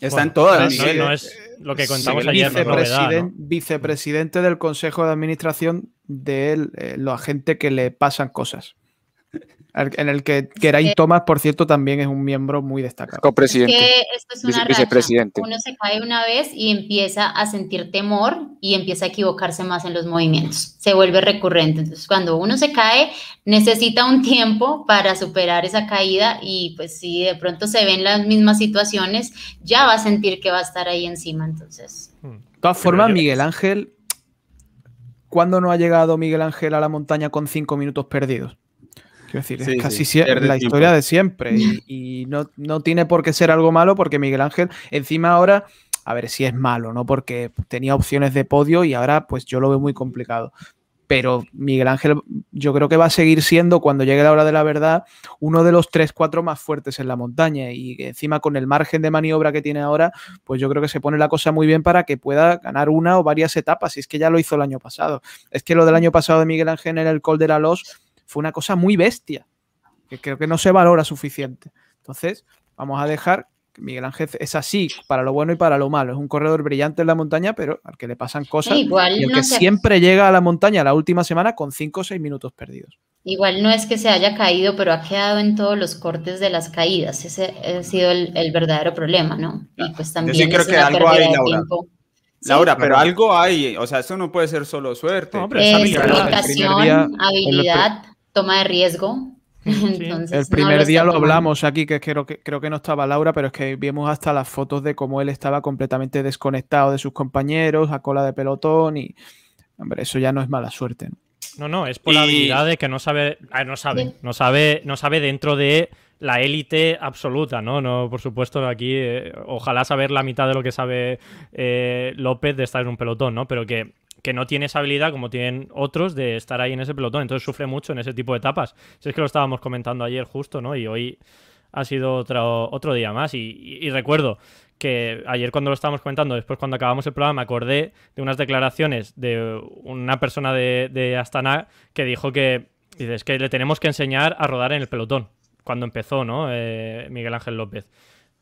Están bueno, todas. No, no, es lo que contamos sí, ayer. Vicepresidente, ¿no? vicepresidente del Consejo de Administración de él, eh, la gente que le pasan cosas. En el que Geraint Thomas, por cierto, también es un miembro muy destacado. Copresidente. Es que esto es una vice- racha. vicepresidente. Uno se cae una vez y empieza a sentir temor y empieza a equivocarse más en los movimientos. Se vuelve recurrente. Entonces, cuando uno se cae, necesita un tiempo para superar esa caída y pues si de pronto se ven las mismas situaciones, ya va a sentir que va a estar ahí encima. Entonces, De todas formas, Miguel Ángel, ¿cuándo no ha llegado Miguel Ángel a la montaña con cinco minutos perdidos? Quiero decir, Sí, es casi sí, la tiempo. historia de siempre y, y no, no tiene por qué ser algo malo porque Miguel Ángel encima ahora, a ver si es malo, ¿no? Porque tenía opciones de podio y ahora pues yo lo veo muy complicado. Pero Miguel Ángel yo creo que va a seguir siendo cuando llegue la hora de la verdad uno de los 3-4 más fuertes en la montaña y encima con el margen de maniobra que tiene ahora, pues yo creo que se pone la cosa muy bien para que pueda ganar una o varias etapas. Y es que ya lo hizo el año pasado. Es que lo del año pasado de Miguel Ángel en el Col de la Los fue una cosa muy bestia, que creo que no se valora suficiente. Entonces, vamos a dejar que Miguel Ángel es así para lo bueno y para lo malo. Es un corredor brillante en la montaña, pero al que le pasan cosas. igual Y el no, que se- siempre llega a la montaña la última semana con 5 o 6 minutos perdidos. igual no es que se haya caído, pero ha quedado en todos los cortes de las caídas. Ese ha sido el, el verdadero problema, ¿no? Y pues también sí creo es que algo hay, Laura. tiempo. Sí. Laura, pero algo hay, o sea, esto no puede ser solo suerte. No, pero es Es habilidad. habilidad, toma de riesgo. Sí. (laughs) Entonces, El no primer día lo tomando. hablamos aquí, que creo, que creo que no estaba Laura, pero es que vimos hasta las fotos de cómo él estaba completamente desconectado de sus compañeros, a cola de pelotón y, hombre, eso ya no es mala suerte. ¿no? No, no, es por la Y- habilidad de que no sabe, ah, no sabe, no sabe, no sabe dentro de la élite absoluta, ¿no? No, por supuesto, aquí eh, ojalá saber la mitad de lo que sabe eh, López de estar en un pelotón, ¿no? Pero que, que no tiene esa habilidad como tienen otros de estar ahí en ese pelotón, entonces sufre mucho en ese tipo de etapas. Si es que lo estábamos comentando ayer justo, ¿no? Y hoy ha sido otro, otro día más. Y, recuerdo que ayer cuando lo estábamos comentando, después cuando acabamos el programa, acordé de unas declaraciones de una persona de, de Astana que dijo que, dices, que le tenemos que enseñar a rodar en el pelotón, cuando empezó, ¿no? Eh, Miguel Ángel López.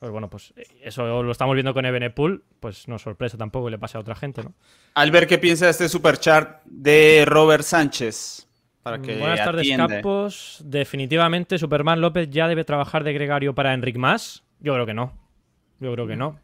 Pues bueno, pues eso lo estamos viendo con Ebenepool, pues no es sorpresa tampoco que le pase a otra gente, ¿no? Albert, ¿qué piensa de este superchat de Robert Sánchez? Para que Buenas tardes, atiende. capos. Definitivamente Superman López ya debe trabajar de gregario para Enric Más. Yo creo que no. Yo creo que no.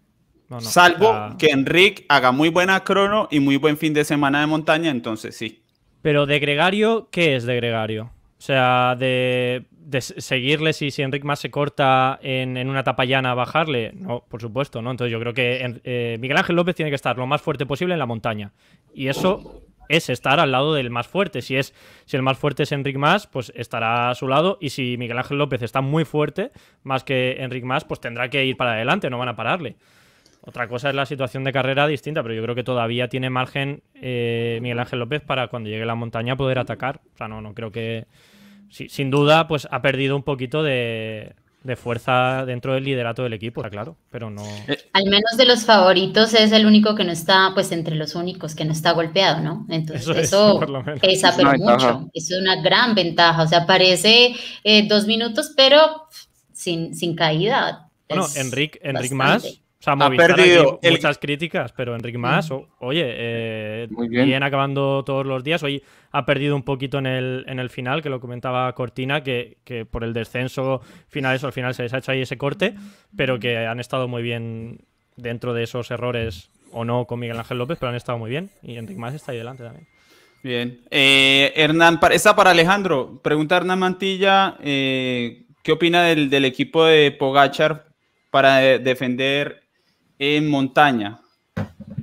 No, no. Salvo que Enric haga muy buena crono y muy buen fin de semana de montaña, entonces sí. Pero de gregario, ¿qué es de gregario? O sea, de, de seguirle si, si Enric más se corta en, en una etapa llana, bajarle. No, por supuesto, ¿no? Entonces yo creo que eh, Miguel Ángel López tiene que estar lo más fuerte posible en la montaña. Y eso es estar al lado del más fuerte. Si es si el más fuerte es Enric Más, pues estará a su lado. Y si Miguel Ángel López está muy fuerte, más que Enric Más, pues tendrá que ir para adelante, no van a pararle. Otra cosa es la situación de carrera distinta, pero yo creo que todavía tiene margen eh, Miguel Ángel López para cuando llegue a la montaña poder atacar. O sea, no, no creo que. Sí, sin duda, pues ha perdido un poquito de, de fuerza dentro del liderato del equipo, está claro, pero no. Al menos de los favoritos es el único que no está, pues entre los únicos que no está golpeado, ¿no? Entonces Eso eso, (laughs) es, pesa pero mucho. Eso es una gran ventaja. O sea, parece eh, dos minutos, pero sin, sin caída. Bueno, Enric, Enric más. Movistar perdido aquí el- muchas críticas, pero Enric más, o- oye, eh, Muy bien. acabando todos los días. Hoy ha perdido un poquito en el, en el final, que lo comentaba Cortina, que, que por el descenso final, eso al final se les ha hecho ahí ese corte, pero que han estado muy bien dentro de esos errores o no con Miguel Ángel López, pero han estado muy bien. Y Enric más está ahí delante también. Bien. Eh, Hernán, esta para Alejandro. Pregunta Hernán Mantilla, eh, ¿qué opina del, del equipo de Pogachar para de- defender en montaña?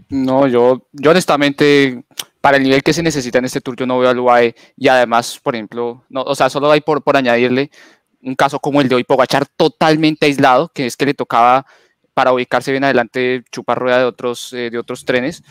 No, yo, yo honestamente, para el nivel que se necesita en este tour, yo no veo al UAE. Y además, por ejemplo, no, o sea, solo hay por, por añadirle un caso como el de hoy, Pogachar totalmente aislado, que es que le tocaba para ubicarse bien adelante chupar rueda de otros, eh, de otros trenes.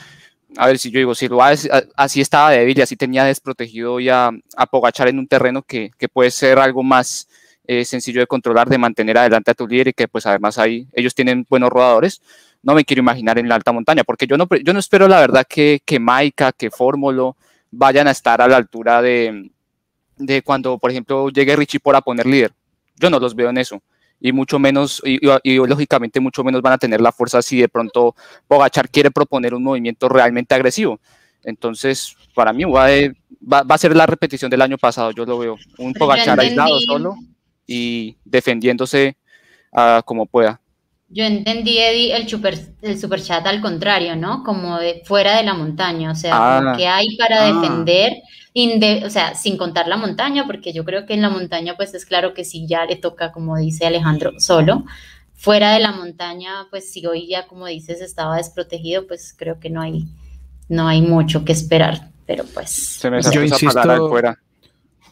A ver si yo digo, si el UAE así estaba débil y así tenía desprotegido hoy a, Pogachar en un terreno que, que puede ser algo más eh, sencillo de controlar, de mantener adelante a tu líder y que pues además ahí ellos tienen buenos rodadores no me quiero imaginar en la alta montaña, porque yo no, yo no espero la verdad que, que Maika, que Fórmulo vayan a estar a la altura de, de cuando, por ejemplo, llegue Richie por a poner líder. Yo no los veo en eso. Y mucho menos, y, y- y lógicamente mucho menos van a tener la fuerza si de pronto Pogachar quiere proponer un movimiento realmente agresivo. Entonces, para mí va, a ser la repetición del año pasado, yo lo veo. Un Pogachar aislado solo y defendiéndose uh, como pueda. Yo entendí, Eddie, el super, el super chat al contrario, ¿no? Como de fuera de la montaña, o sea, Ah. que hay para Ah. defender, inde- o sea, sin contar la montaña, porque yo creo que en la montaña, pues es claro que sí, ya le toca, como dice Alejandro, solo. Fuera de la montaña, pues si hoy ya, como dices, estaba desprotegido, pues creo que no hay, no hay mucho que esperar, pero pues... Se me Yo esa insisto- fuera.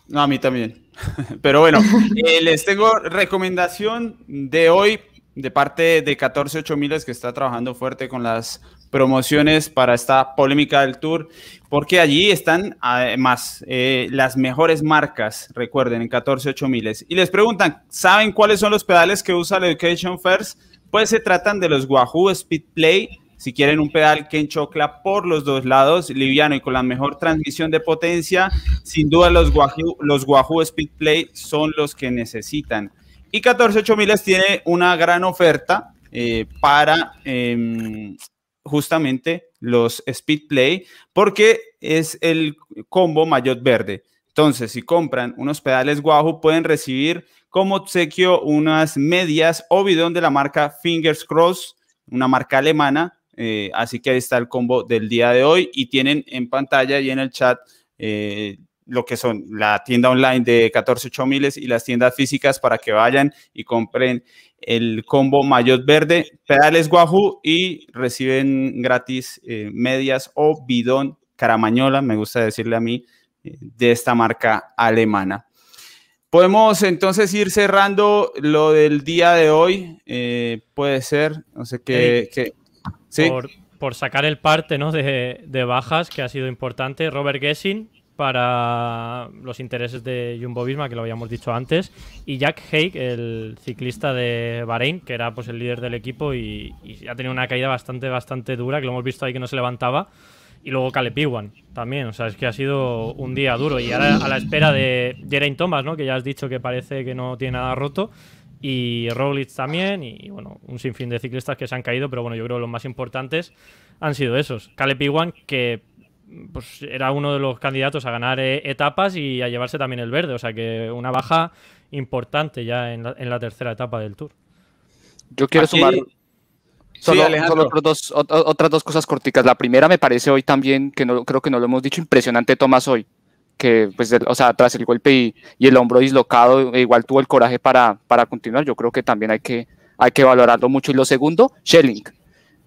No, a mí también. (laughs) Pero bueno, eh, les tengo recomendación de hoy de parte de 14 miles que está trabajando fuerte con las promociones para esta polémica del Tour, porque allí están además eh, las mejores marcas, recuerden, en 14 miles. Y les preguntan, ¿saben cuáles son los pedales que usa la Education First? Pues se tratan de los Wahoo Speed Play. Si quieren un pedal que enchocla por los dos lados, liviano y con la mejor transmisión de potencia, sin duda los Wahoo, los Wahoo Speed Play son los que necesitan. Y 14 miles tiene una gran oferta eh, para eh, justamente los Speed Play, porque es el combo Mayotte Verde. Entonces, si compran unos pedales Wahoo, pueden recibir como obsequio unas medias o bidón de la marca Fingers Cross, una marca alemana. Eh, así que ahí está el combo del día de hoy y tienen en pantalla y en el chat eh, lo que son la tienda online de 14 miles y las tiendas físicas para que vayan y compren el combo Mayotte Verde, pedales Wahoo y reciben gratis eh, medias o bidón caramañola, me gusta decirle a mí, eh, de esta marca alemana. Podemos entonces ir cerrando lo del día de hoy. Eh, puede ser, no sé qué. qué ¿sí? Por, por sacar el parte ¿no? de, de bajas, que ha sido importante. Robert Gessing para los intereses de Jumbo Visma, que lo habíamos dicho antes, y Jack Haig, el ciclista de Bahrein, que era pues el líder del equipo y, ha tenido una caída bastante, bastante dura, que lo hemos visto ahí que no se levantaba. Y luego Caleb Iwan también, o sea, es que ha sido un día duro. Y ahora a la espera de Geraint Thomas, ¿no? Que ya has dicho que parece que no tiene nada roto. Y Roglic también, y bueno, un sinfín de ciclistas que se han caído, pero bueno, yo creo que los más importantes han sido esos. Caleb Iwan, que pues era uno de los candidatos a ganar eh, etapas y a llevarse también el verde, o sea que una baja importante ya en la, en la tercera etapa del Tour. Yo quiero Aquí- sumar solo, dos- otras dos cosas corticas. La primera me parece hoy también, que no, creo que no lo hemos dicho, impresionante Tomás hoy, que pues, el- o sea, tras el golpe y, y el hombro dislocado, e igual tuvo el coraje para, para continuar. Yo creo que también hay que, hay que valorarlo mucho. Y lo segundo, Schelling,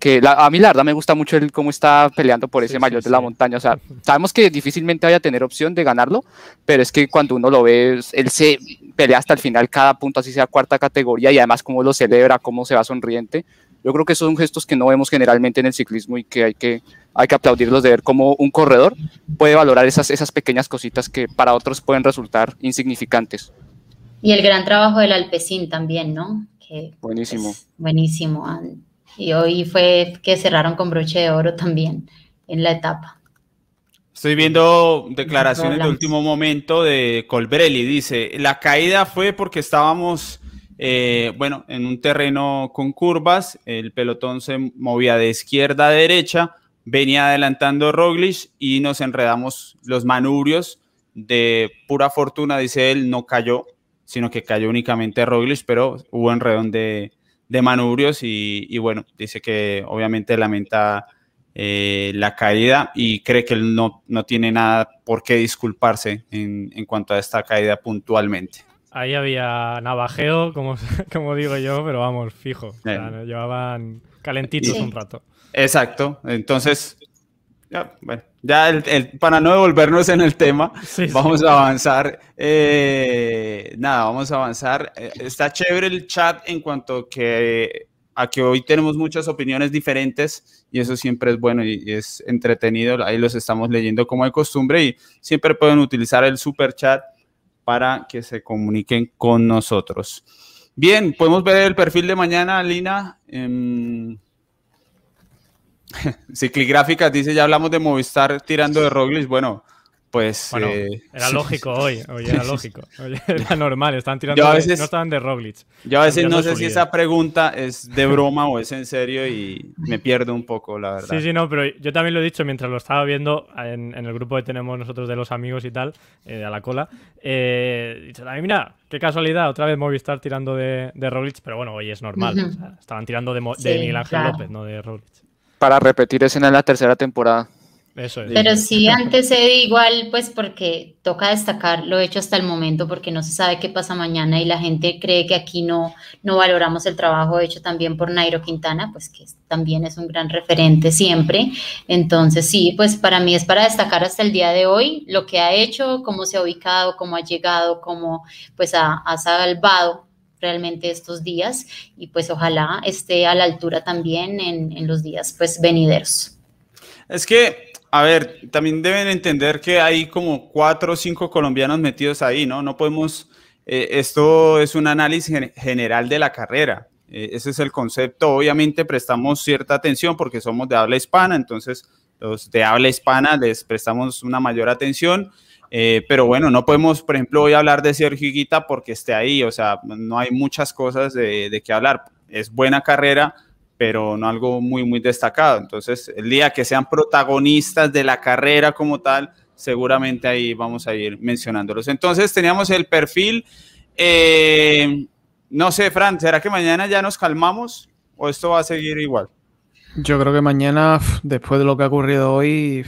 que la- a mí la verdad me gusta mucho el cómo está peleando por ese Sí, mayor sí, de la sí. montaña. O sea, sabemos que difícilmente vaya a tener opción de ganarlo, pero es que cuando uno lo ve, él se pelea hasta el final cada punto, así sea cuarta categoría, y además cómo lo celebra, cómo se va sonriente. Yo creo que esos son gestos que no vemos generalmente en el ciclismo y que hay que, hay que aplaudirlos de ver cómo un corredor puede valorar esas, esas pequeñas cositas que para otros pueden resultar insignificantes. Y el gran trabajo del Alpecin también, ¿no? Que, Buenísimo. pues, buenísimo. Y hoy fue que cerraron con broche de oro también en la etapa. Estoy viendo declaraciones de último momento de Colbrelli. Dice, la caída fue porque estábamos, eh, bueno, en un terreno con curvas, el pelotón se movía de izquierda a derecha, venía adelantando Roglic y nos enredamos los manubrios. De pura fortuna, dice él, no cayó, sino que cayó únicamente Roglic, pero hubo enredón de, de manubrios y, y bueno, dice que obviamente lamenta eh, la caída y cree que él no, no tiene nada por qué disculparse en, en cuanto a esta caída puntualmente. Ahí había navajeo, como, (laughs) como digo yo, pero vamos, fijo. O sea, Eh. llevaban calentitos Sí. un rato. Exacto, entonces, ya, bueno, ya el- el- para no devolvernos en el tema, (laughs) Sí, sí. vamos a avanzar. eh, nada, vamos a avanzar. Eh, está chévere el chat en cuanto que a que hoy tenemos muchas opiniones diferentes y eso siempre es bueno y, y es entretenido. Ahí los estamos leyendo como de costumbre y siempre pueden utilizar el super chat para que se comuniquen con nosotros. Bien, podemos ver el perfil de mañana, Lina. Em, (laughs) Cicligráficas dice, ya hablamos de Movistar tirando de Roglic. Bueno, pues... Bueno, eh, era lógico hoy, hoy era (laughs) lógico. Hoy era normal, estaban tirando Yo a de- veces- no estaban de Roglic. Yo a veces no sé si esa pregunta es de broma o es en serio y me pierdo un poco, la verdad. Sí, sí, no, pero yo también lo he dicho mientras lo estaba viendo en, en el grupo que tenemos nosotros de los amigos y tal, eh, a la cola. Eh, he dicho, "Ay, mira, qué casualidad, otra vez Movistar tirando de, de Roglic, pero bueno, hoy es normal. O sea, estaban tirando de, Mo- de Sí, Miguel Ángel claro. López, no de Roglic. Para repetir escena en la tercera temporada. Eso es. Pero sí antecede igual, pues porque toca destacar lo hecho hasta el momento, porque no se sabe qué pasa mañana y la gente cree que aquí no, no valoramos el trabajo hecho también por Nairo Quintana, pues que también es un gran referente siempre. Entonces sí, pues para mí es para destacar hasta el día de hoy lo que ha hecho, cómo se ha ubicado, cómo ha llegado, cómo pues ha, ha salvado realmente estos días y pues ojalá esté a la altura también en, en los días pues venideros. Es que, a ver, también deben entender que hay como cuatro o cinco colombianos metidos ahí, ¿no? No podemos, eh, esto es un análisis gen- general de la carrera. Eh, ese es el concepto. Obviamente prestamos cierta atención porque somos de habla hispana, entonces los de habla hispana les prestamos una mayor atención. Eh, pero bueno, no podemos, por ejemplo, hoy hablar de Sergio Higuita porque esté ahí, o sea, no hay muchas cosas de, de qué hablar. Es buena carrera, pero no algo muy, muy destacado. Entonces, el día que sean protagonistas de la carrera como tal, seguramente ahí vamos a ir mencionándolos. Entonces, teníamos el perfil. eh, no sé, Fran, ¿será que mañana ya nos calmamos o esto va a seguir igual? Yo creo que mañana, después de lo que ha ocurrido hoy,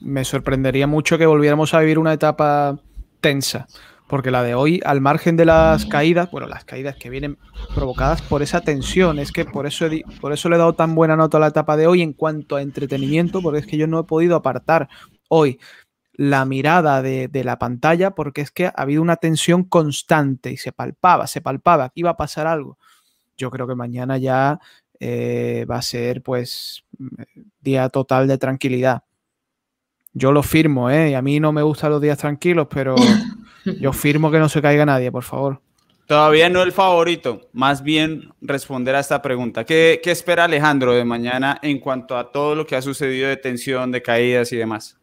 me sorprendería mucho que volviéramos a vivir una etapa tensa. Porque la de hoy, al margen de las caídas, bueno, las caídas que vienen provocadas por esa tensión, es que por eso, he por eso le he dado tan buena nota a la etapa de hoy en cuanto a entretenimiento, porque es que yo no he podido apartar hoy la mirada de, la pantalla, porque es que ha habido una tensión constante y se palpaba, se palpaba iba a pasar algo. Yo creo que mañana ya eh, va a ser pues día total de tranquilidad. Yo lo firmo, ¿eh? Y a mí no me gustan los días tranquilos, pero (laughs) yo firmo que no se caiga nadie, por favor. Todavía no el favorito, más bien responder a esta pregunta. ¿Qué, qué espera Alejandro de mañana en cuanto a todo lo que ha sucedido de tensión, de caídas y demás?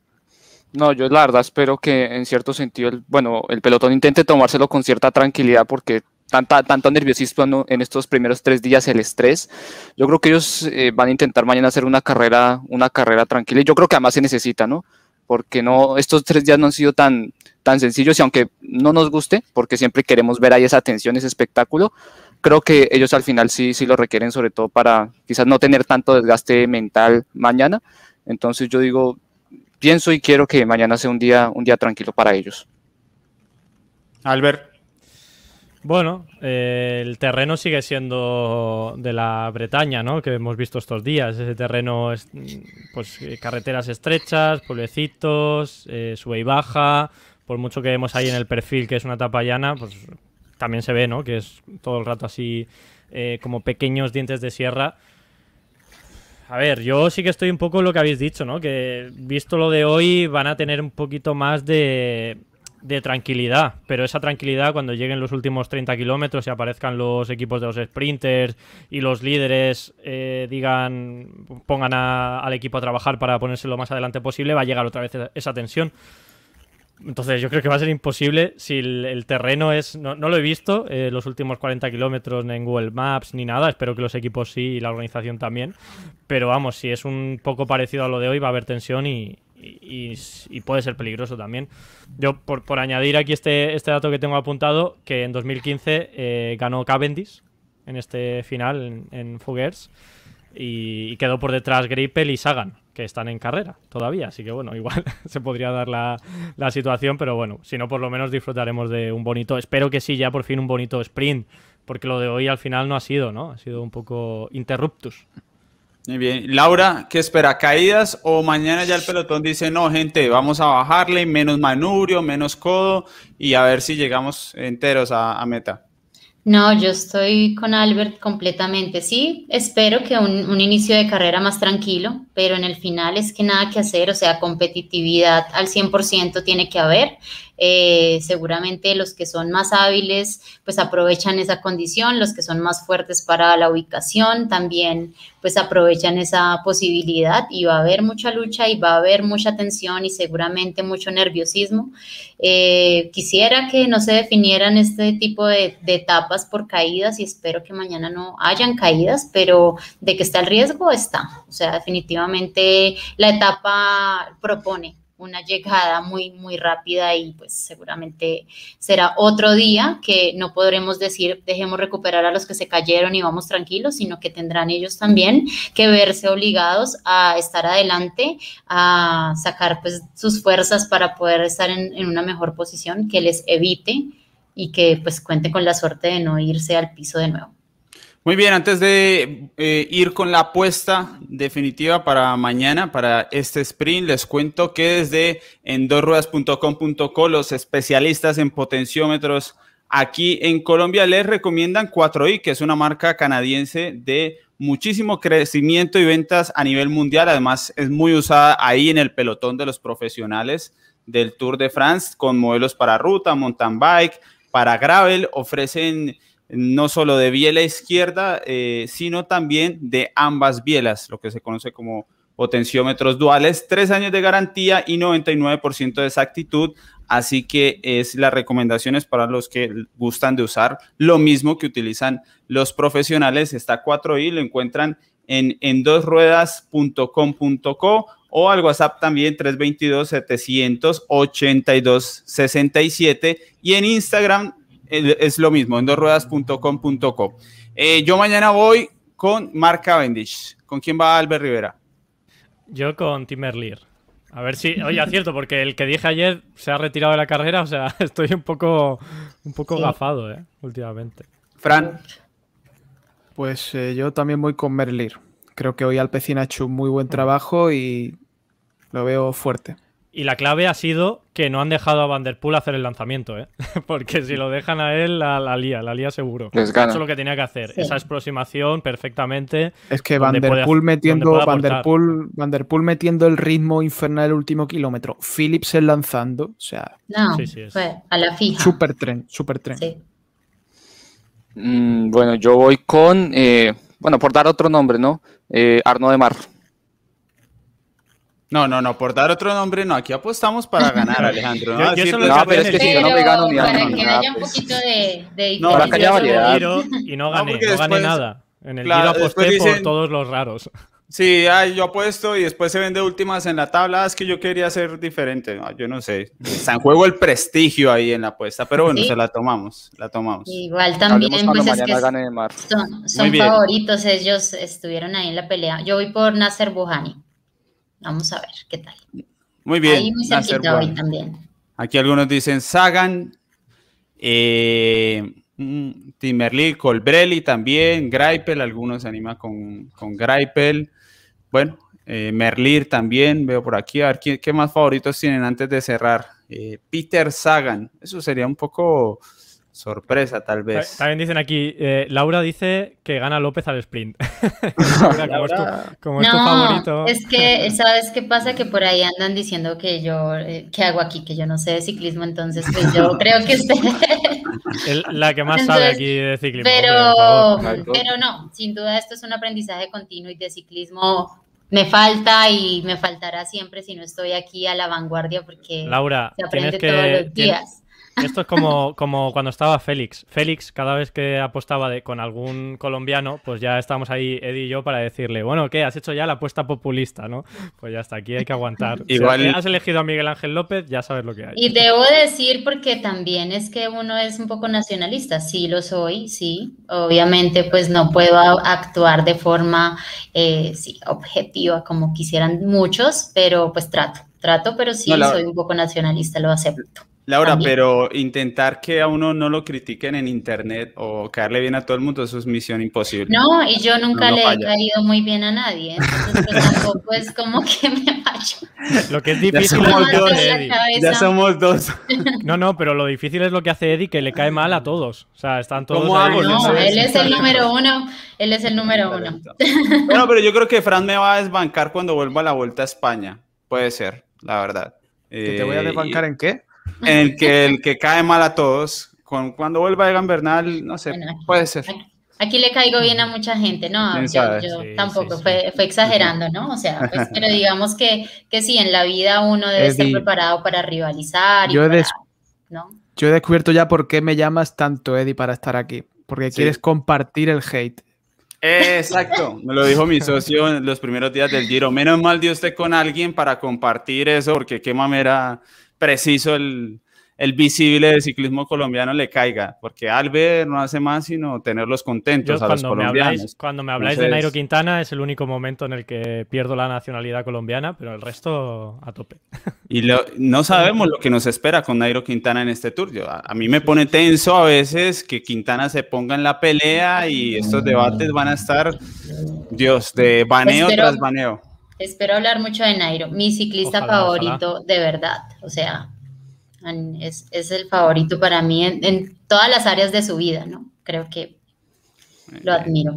No, yo la verdad espero que en cierto sentido, el, bueno, el pelotón intente tomárselo con cierta tranquilidad porque tanta, tanto nerviosismo ¿no? en estos primeros tres días, el estrés, yo creo que ellos eh, van a intentar mañana hacer una carrera, una carrera tranquila y yo creo que además se necesita, ¿no? Porque no, estos tres días no han sido tan, tan sencillos y aunque no nos guste, porque siempre queremos ver ahí esa tensión, ese espectáculo, creo que ellos al final sí, sí lo requieren, sobre todo para quizás no tener tanto desgaste mental mañana. Entonces yo digo, pienso y quiero que mañana sea un día, un día tranquilo para ellos. Albert. Bueno, eh, el terreno sigue siendo de la Bretaña, ¿no? Que hemos visto estos días. Ese terreno, es, pues carreteras estrechas, pueblecitos, eh, sube y baja. Por mucho que vemos ahí en el perfil que es una etapa llana, pues también se ve, ¿no? Que es todo el rato así eh, como pequeños dientes de sierra. A ver, yo sí que estoy un poco en lo que habéis dicho, ¿no? Que visto lo de hoy van a tener un poquito más de, de tranquilidad, pero esa tranquilidad cuando lleguen los últimos 30 kilómetros y aparezcan los equipos de los sprinters y los líderes eh, digan, pongan a- al equipo a trabajar para ponerse lo más adelante posible, va a llegar otra vez esa tensión. Entonces yo creo que va a ser imposible si el, terreno es... No, no lo he visto eh, los últimos 40 kilómetros en Google Maps ni nada, espero que los equipos sí y la organización también. Pero vamos, si es un poco parecido a lo de hoy va a haber tensión y, y- puede ser peligroso también. Yo por, por añadir aquí este, este dato que tengo apuntado, que en 2015 eh, ganó Cavendish en este final en, en Fugers y, y quedó por detrás Greipel y Sagan, que están en carrera todavía. Así que bueno, (laughs) igual se podría dar la, la situación, pero bueno, si no, por lo menos disfrutaremos de un bonito. Espero que sí, ya por fin un bonito sprint, porque lo de hoy al final no ha sido, ¿no? Ha sido un poco interruptus. Muy bien. Laura, ¿qué espera? ¿Caídas o mañana ya el pelotón dice, no, gente, vamos a bajarle, menos manubrio, menos codo y a ver si llegamos enteros a, meta? No, yo estoy con Albert completamente. Sí, espero que un, un inicio de carrera más tranquilo, pero en el final es que nada que hacer, o sea, competitividad al 100% tiene que haber. Eh, seguramente los que son más hábiles pues aprovechan esa condición, los que son más fuertes para la ubicación también pues aprovechan esa posibilidad y va a haber mucha lucha y va a haber mucha tensión y seguramente mucho nerviosismo. Eh, quisiera que no se definieran este tipo de, de etapas por caídas y espero que mañana no hayan caídas, pero de que está el riesgo está. O sea, definitivamente la etapa propone una llegada muy, muy rápida y pues seguramente será otro día que no podremos decir dejemos recuperar a los que se cayeron y vamos tranquilos, sino que tendrán ellos también que verse obligados a estar adelante, a sacar pues sus fuerzas para poder estar en, en una mejor posición que les evite y que pues cuente con la suerte de no irse al piso de nuevo. Muy bien, antes de eh, ir con la apuesta definitiva para mañana, para este sprint, les cuento que desde endorruedas.com.co los especialistas en potenciómetros aquí en Colombia les recomiendan 4i, que es una marca canadiense de muchísimo crecimiento y ventas a nivel mundial. Además, es muy usada ahí en el pelotón de los profesionales del Tour de France con modelos para ruta, mountain bike, para gravel. Ofrecen no solo de biela izquierda, eh, sino también de ambas bielas, lo que se conoce como potenciómetros duales, tres años de garantía y 99% de exactitud. Así que es las recomendaciones para los que gustan de usar lo mismo que utilizan los profesionales. Está 4i, lo encuentran en, en dosruedas.com.co o al WhatsApp también 322-782-67 y en Instagram es lo mismo, en dosruedas.com.co. Eh, yo mañana voy con Mark Cavendish. ¿Con quién va Albert Rivera? Yo con Tim Merlier. A ver si, oye, acierto, porque el que dije ayer se ha retirado de la carrera, o sea, (laughs) estoy un poco, un poco gafado, ¿eh? Últimamente. Fran. Pues eh, yo también voy con Merlier. Creo que hoy Alpecin ha hecho un muy buen trabajo y lo veo fuerte. Y la clave ha sido que no han dejado a Vanderpool hacer el lanzamiento, ¿eh? (laughs) Porque si lo dejan a él, la, la lía, la lía seguro. Eso es lo que tenía que hacer. Sí. Esa aproximación perfectamente. Es que Vanderpool metiendo. Vanderpool, Vanderpool metiendo el ritmo infernal el último kilómetro, Philipsen lanzando, o sea, No, Sí, sí, es. fue a la fija. super tren, super tren. Sí. Mm, bueno, yo voy con, eh, bueno, por dar otro nombre, ¿no? Eh, Arno de Mar. No, no, no, por dar otro nombre, no. Aquí apostamos para (laughs) ganar, Alejandro. Yo- ¿no? yo Decir- solo No, pero es que si yo no me gano ni para que haya un pues. poquito de, de No, para que haya variedad. (laughs) Y no No, gané, porque no gané nada. En el Claro, giro aposté después por dicen- todos los raros. Sí, ay, yo apuesto y después se vende últimas en la tabla. Ah, Es que yo quería ser diferente. No, yo no sé. Está en juego el prestigio ahí en la apuesta, pero bueno, Sí. se la tomamos. La tomamos. Igual también, Hablemos pues es que mañana gane de son, son favoritos, ellos estuvieron ahí en la pelea. Yo voy por Nasser Buhani. Vamos a ver qué tal. Muy bien. ahí muy cerquita hoy también. Aquí algunos dicen Sagan, eh, mm, Colbrelli también, Greipel, algunos se animan con, con Greipel. Bueno, eh, Merlir también, veo por aquí. A ver, ¿qué, qué más favoritos tienen antes de cerrar? Eh, Peter Sagan, eso sería un poco sorpresa tal vez. También dicen aquí, eh, Laura dice que gana López al sprint. (laughs) (laughs) Laura, como es tu, como es tu favorito. No, es que, ¿sabes qué pasa? Que por ahí andan diciendo que yo, eh, ¿qué hago aquí? Que yo no sé de ciclismo, entonces pues yo (laughs) creo que usted... El- la que más sabe aquí de ciclismo. Pero, pero no, sin duda esto es un aprendizaje continuo y de ciclismo me falta y me faltará siempre si no estoy aquí a la vanguardia porque Laura, se tienes aprende que. todos los tienes- días. Esto es como, como cuando estaba Félix. Félix, cada vez que apostaba de, con algún colombiano, pues ya estábamos ahí, Eddie y yo, para decirle, bueno, ¿qué? Has hecho ya la apuesta populista, ¿no? Pues ya está, aquí hay que aguantar. Si Igual- has elegido a Miguel Ángel López, ya sabes lo que hay. Y debo decir, porque también es que uno es un poco nacionalista, sí lo soy, sí. Obviamente, pues no puedo actuar de forma eh, sí, objetiva como quisieran muchos, pero pues trato, trato, pero sí No, la- soy un poco nacionalista, lo acepto. Laura, también. pero intentar que a uno no lo critiquen en internet o caerle bien a todo el mundo, eso es misión imposible. No, y yo nunca No, no le he caído muy bien a nadie, entonces pues (laughs) tampoco es como que me vaya. Lo que es Ya difícil es somos lo que dos. Ya somos dos. No, no, pero lo difícil es lo que hace Eddie, que le cae mal a todos. O sea, están todos ¿Cómo hago? No, él es el número uno, él es el número uno. Bueno, pero yo creo que Fran me va a desbancar cuando vuelva a la vuelta a España. Puede ser, la verdad. ¿Que te voy a Eh, desbancar en qué? (laughs) en el que el que cae mal a todos, con, cuando vuelva Egan Bernal, no sé, Bueno, puede ser. Aquí, aquí le caigo bien a mucha gente, ¿no? ¿Quién Yo, sabe? yo Sí, tampoco, sí, sí. Fue, fue exagerando, ¿no? O sea, pues, (laughs) pero digamos que, que sí, en la vida uno debe estar preparado para rivalizar y yo he para, ¿no? Yo he descubierto ya por qué me llamas tanto, Eddie, para estar aquí. Porque Sí. quieres compartir el hate. Exacto, me lo dijo mi socio en los primeros días del Giro. Menos mal dio usted con alguien para compartir eso, porque qué mamera preciso el, el visible de ciclismo colombiano le caiga, porque Albert no hace más sino tenerlos Yo contentos a los cuando me colombianos. habláis, cuando me habláis de Entonces- Nairo Quintana es el único momento en el que pierdo la nacionalidad colombiana, pero el resto a tope. (laughs) Y lo- no sabemos lo que nos espera con Nairo Quintana en este tour. Yo- a, a mí me pone tenso a veces que Quintana se ponga en la pelea y estos debates van a estar, Dios, de baneo Espero- tras baneo. Espero hablar mucho de Nairo, mi ciclista Ojalá, favorito de verdad, o sea, es, es el favorito para mí en, en todas las áreas de su vida, ¿no? Creo que lo admiro.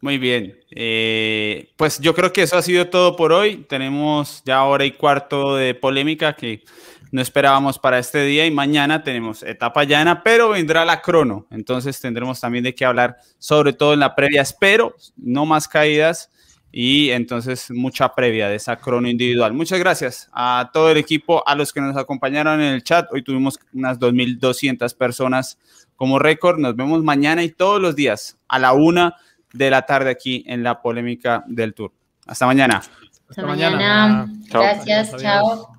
Muy bien. Eh, pues yo creo que eso ha sido todo por hoy. Tenemos ya hora y cuarto de polémica que no esperábamos para este día y mañana tenemos etapa llana, pero vendrá la crono. Entonces tendremos también de qué hablar, sobre todo en la previa. Espero no más caídas y entonces mucha previa de esa crono individual. Muchas gracias a todo el equipo, a los que nos acompañaron en el chat. Hoy tuvimos unas 2.200 personas como récord. Nos vemos mañana y todos los días a la una de la tarde aquí en la polémica del tour. Hasta mañana. Hasta mañana. mañana. Chao. Gracias, adiós. chao.